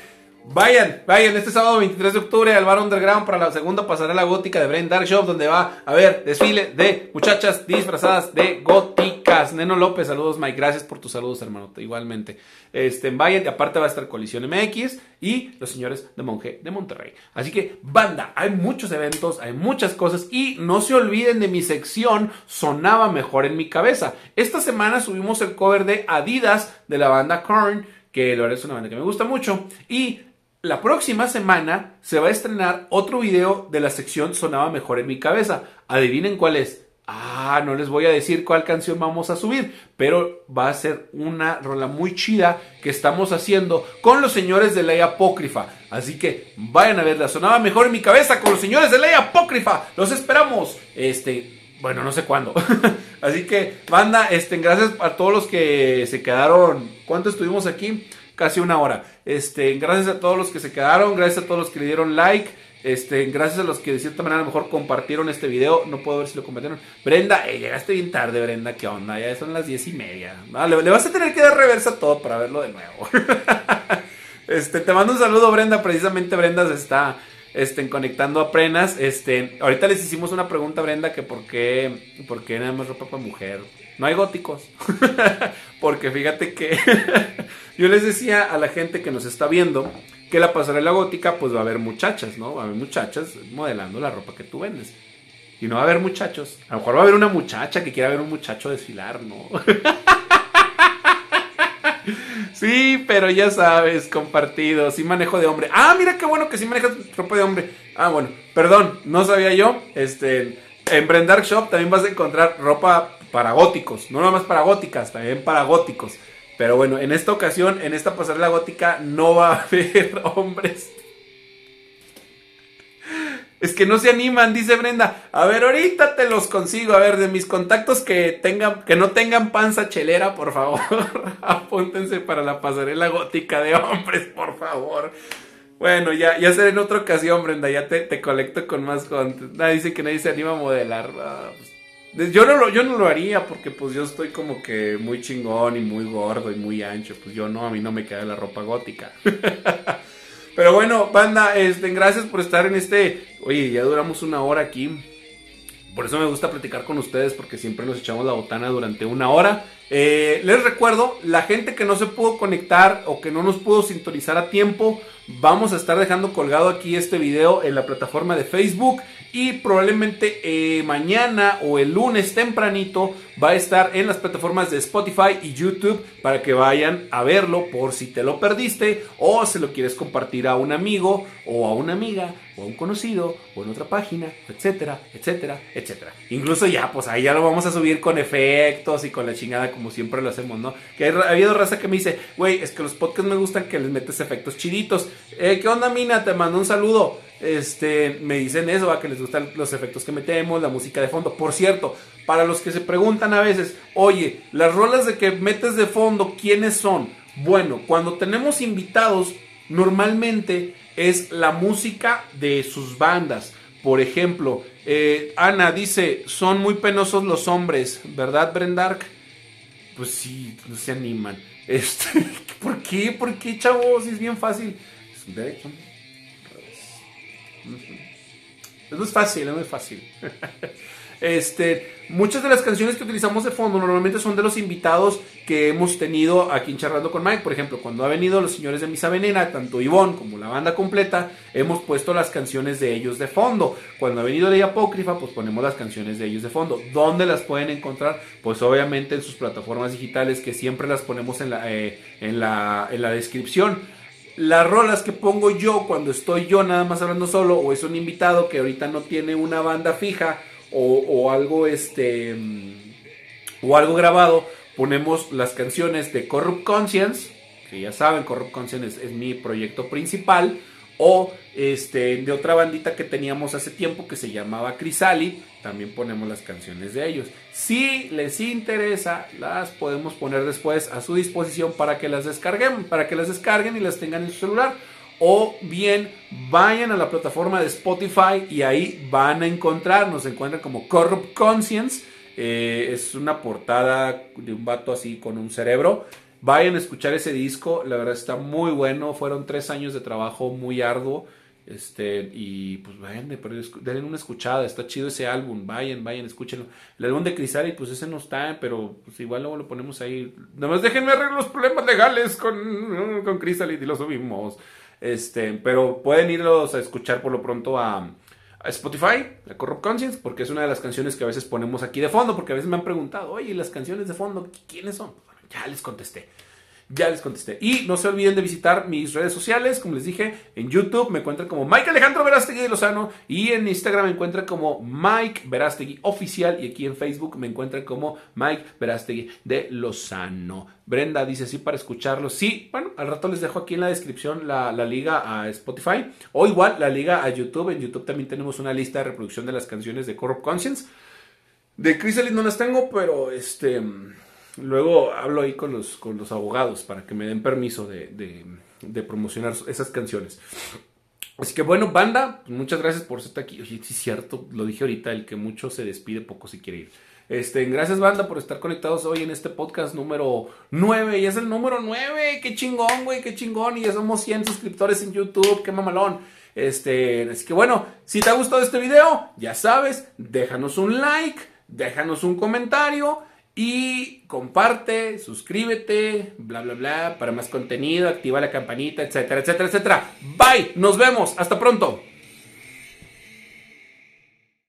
Vayan, vayan este sábado 23 de octubre al Bar Underground para la segunda pasarela gótica de Brain Dark Shop, donde va a haber desfile de muchachas disfrazadas de góticas. Neno López, saludos Mike, gracias por tus saludos, hermano, igualmente. Este, vayan, y aparte va a estar Colisión MX y los señores de Monje de Monterrey. Así que, banda, hay muchos eventos, hay muchas cosas y no se olviden de mi sección Sonaba Mejor en mi cabeza. Esta semana subimos el cover de Adidas de la banda Korn que la verdad es una banda que me gusta mucho. Y la próxima semana se va a estrenar otro video de la sección Sonaba Mejor en mi cabeza. Adivinen cuál es. Ah, no les voy a decir cuál canción vamos a subir, pero va a ser una rola muy chida que estamos haciendo con los señores de Ley Apócrifa. Así que vayan a verla. Sonaba mejor en mi cabeza con los señores de Ley Apócrifa. Los esperamos. Este, bueno, no sé cuándo. Así que, banda, este, gracias a todos los que se quedaron. ¿Cuánto estuvimos aquí? Casi una hora. Este, gracias a todos los que se quedaron, gracias a todos los que le dieron like. Este, gracias a los que de cierta manera a lo mejor compartieron este video. No puedo ver si lo compartieron. Brenda, eh, llegaste bien tarde, Brenda. ¿Qué onda? Ya son las diez y media. le, vas a tener que dar reversa todo para verlo de nuevo. este, te mando un saludo, Brenda. Precisamente Brenda se está este, conectando apenas. Este, ahorita les hicimos una pregunta, Brenda, que por qué, por qué nada más ropa para mujer. No hay góticos. Porque fíjate que yo les decía a la gente que nos está viendo que la pasarela gótica pues va a haber muchachas, ¿no? Va a haber muchachas modelando la ropa que tú vendes. Y no va a haber muchachos. A lo mejor va a haber una muchacha que quiera ver un muchacho desfilar, ¿no? Sí, pero ya sabes, compartido, sí manejo de hombre. Ah, mira qué bueno que sí manejas ropa de hombre. Ah, bueno, perdón, no sabía yo. Este, en Brendark Shop también vas a encontrar ropa para góticos, no nada más para góticas, también para góticos. Pero bueno, en esta ocasión, en esta pasarela gótica, no va a haber hombres. Es que no se animan, dice Brenda. A ver, ahorita te los consigo. A ver, de mis contactos que tengan, que no tengan panza chelera, por favor. Apúntense para la pasarela gótica de hombres, por favor. Bueno, ya, ya será en otra ocasión, Brenda. Ya te, te colecto con más content. Dice que nadie se anima a modelar. Ah, pues, yo no, lo, yo no lo haría porque pues yo estoy como que muy chingón y muy gordo y muy ancho. Pues yo no, a mí no me queda la ropa gótica. Pero bueno, banda, este, gracias por estar en este... Oye, ya duramos una hora aquí. Por eso me gusta platicar con ustedes porque siempre nos echamos la botana durante una hora. Eh, les recuerdo, la gente que no se pudo conectar o que no nos pudo sintonizar a tiempo, vamos a estar dejando colgado aquí este video en la plataforma de Facebook y probablemente eh, mañana o el lunes tempranito va a estar en las plataformas de Spotify y YouTube para que vayan a verlo por si te lo perdiste o se lo quieres compartir a un amigo o a una amiga o a un conocido o en otra página, etcétera, etcétera, etcétera. Incluso ya, pues ahí ya lo vamos a subir con efectos y con la chingada como siempre lo hacemos, ¿no? Que ha habido raza que me dice, güey, es que los podcasts me gustan que les metes efectos chiditos. Eh, ¿Qué onda, Mina? Te mando un saludo este, me dicen eso, a que les gustan los efectos que metemos, la música de fondo. Por cierto, para los que se preguntan a veces, oye, las rolas de que metes de fondo, ¿quiénes son? Bueno, cuando tenemos invitados, normalmente es la música de sus bandas. Por ejemplo, eh, Ana dice, son muy penosos los hombres, ¿verdad, Brendark? Pues sí, no se animan. Este, ¿Por qué? ¿Por qué, chavos? Es bien fácil. derecho. Es muy fácil, es muy fácil. Este, muchas de las canciones que utilizamos de fondo normalmente son de los invitados que hemos tenido aquí en Charlando con Mike. Por ejemplo, cuando ha venido los señores de Misa Venena, tanto Ivonne como la banda completa, hemos puesto las canciones de ellos de fondo. Cuando ha venido Ley Apócrifa, pues ponemos las canciones de ellos de fondo. ¿Dónde las pueden encontrar? Pues obviamente en sus plataformas digitales que siempre las ponemos en la, eh, en la, en la descripción las rolas que pongo yo cuando estoy yo nada más hablando solo o es un invitado que ahorita no tiene una banda fija o, algo este o algo grabado ponemos las canciones de Corrupt Conscience que ya saben Corrupt Conscience es, mi proyecto principal o este de otra bandita que teníamos hace tiempo que se llamaba Crisali también ponemos las canciones de ellos. Si les interesa, las podemos poner después a su disposición para que las descarguen, para que las descarguen y las tengan en su celular. O bien vayan a la plataforma de Spotify y ahí van a encontrar, nos encuentran como Corrupt Conscience. Eh, es una portada de un vato así con un cerebro. Vayan a escuchar ese disco, la verdad está muy bueno. Fueron tres años de trabajo muy arduo. Este, y pues vayan, denle una escuchada, está chido ese álbum, vayan, vayan, escúchenlo. El álbum de Crisali, pues ese no está, pero pues igual luego lo ponemos ahí. Nada más déjenme arreglar los problemas legales con, con Crisali y lo subimos. Este, pero pueden irlos a escuchar por lo pronto a, Spotify, a Corrupt Conscience, porque es una de las canciones que a veces ponemos aquí de fondo, porque a veces me han preguntado, oye, las canciones de fondo, ¿quiénes son? Bueno, ya les contesté. Ya les contesté. Y no se olviden de visitar mis redes sociales. Como les dije, en YouTube me encuentran como Mike Alejandro Verástegui de Lozano. Y en Instagram me encuentran como Mike Verástegui Oficial. Y aquí en Facebook me encuentran como Mike Verástegui de Lozano. Brenda dice sí para escucharlo. Sí, bueno, al rato les dejo aquí en la descripción la, liga a Spotify. O igual la liga a YouTube. En YouTube también tenemos una lista de reproducción de las canciones de Corrupt Conscience. De Chrysalis no las tengo, pero este Luego hablo ahí con los, con los abogados para que me den permiso de, promocionar esas canciones. Así que bueno, banda, pues muchas gracias por estar aquí. Oye, sí es cierto, lo dije ahorita, el que mucho se despide, poco se quiere ir. Este, gracias banda por estar conectados hoy en este podcast número 9. Y es el número 9. Qué chingón, güey, qué chingón. Y ya somos 100 suscriptores en YouTube. Qué mamalón. Este, así que bueno, si te ha gustado este video, ya sabes, déjanos un like, déjanos un comentario. Y comparte, suscríbete, bla, bla, bla, para más contenido, activa la campanita, etcétera, etcétera, etcétera. Bye, nos vemos, hasta pronto.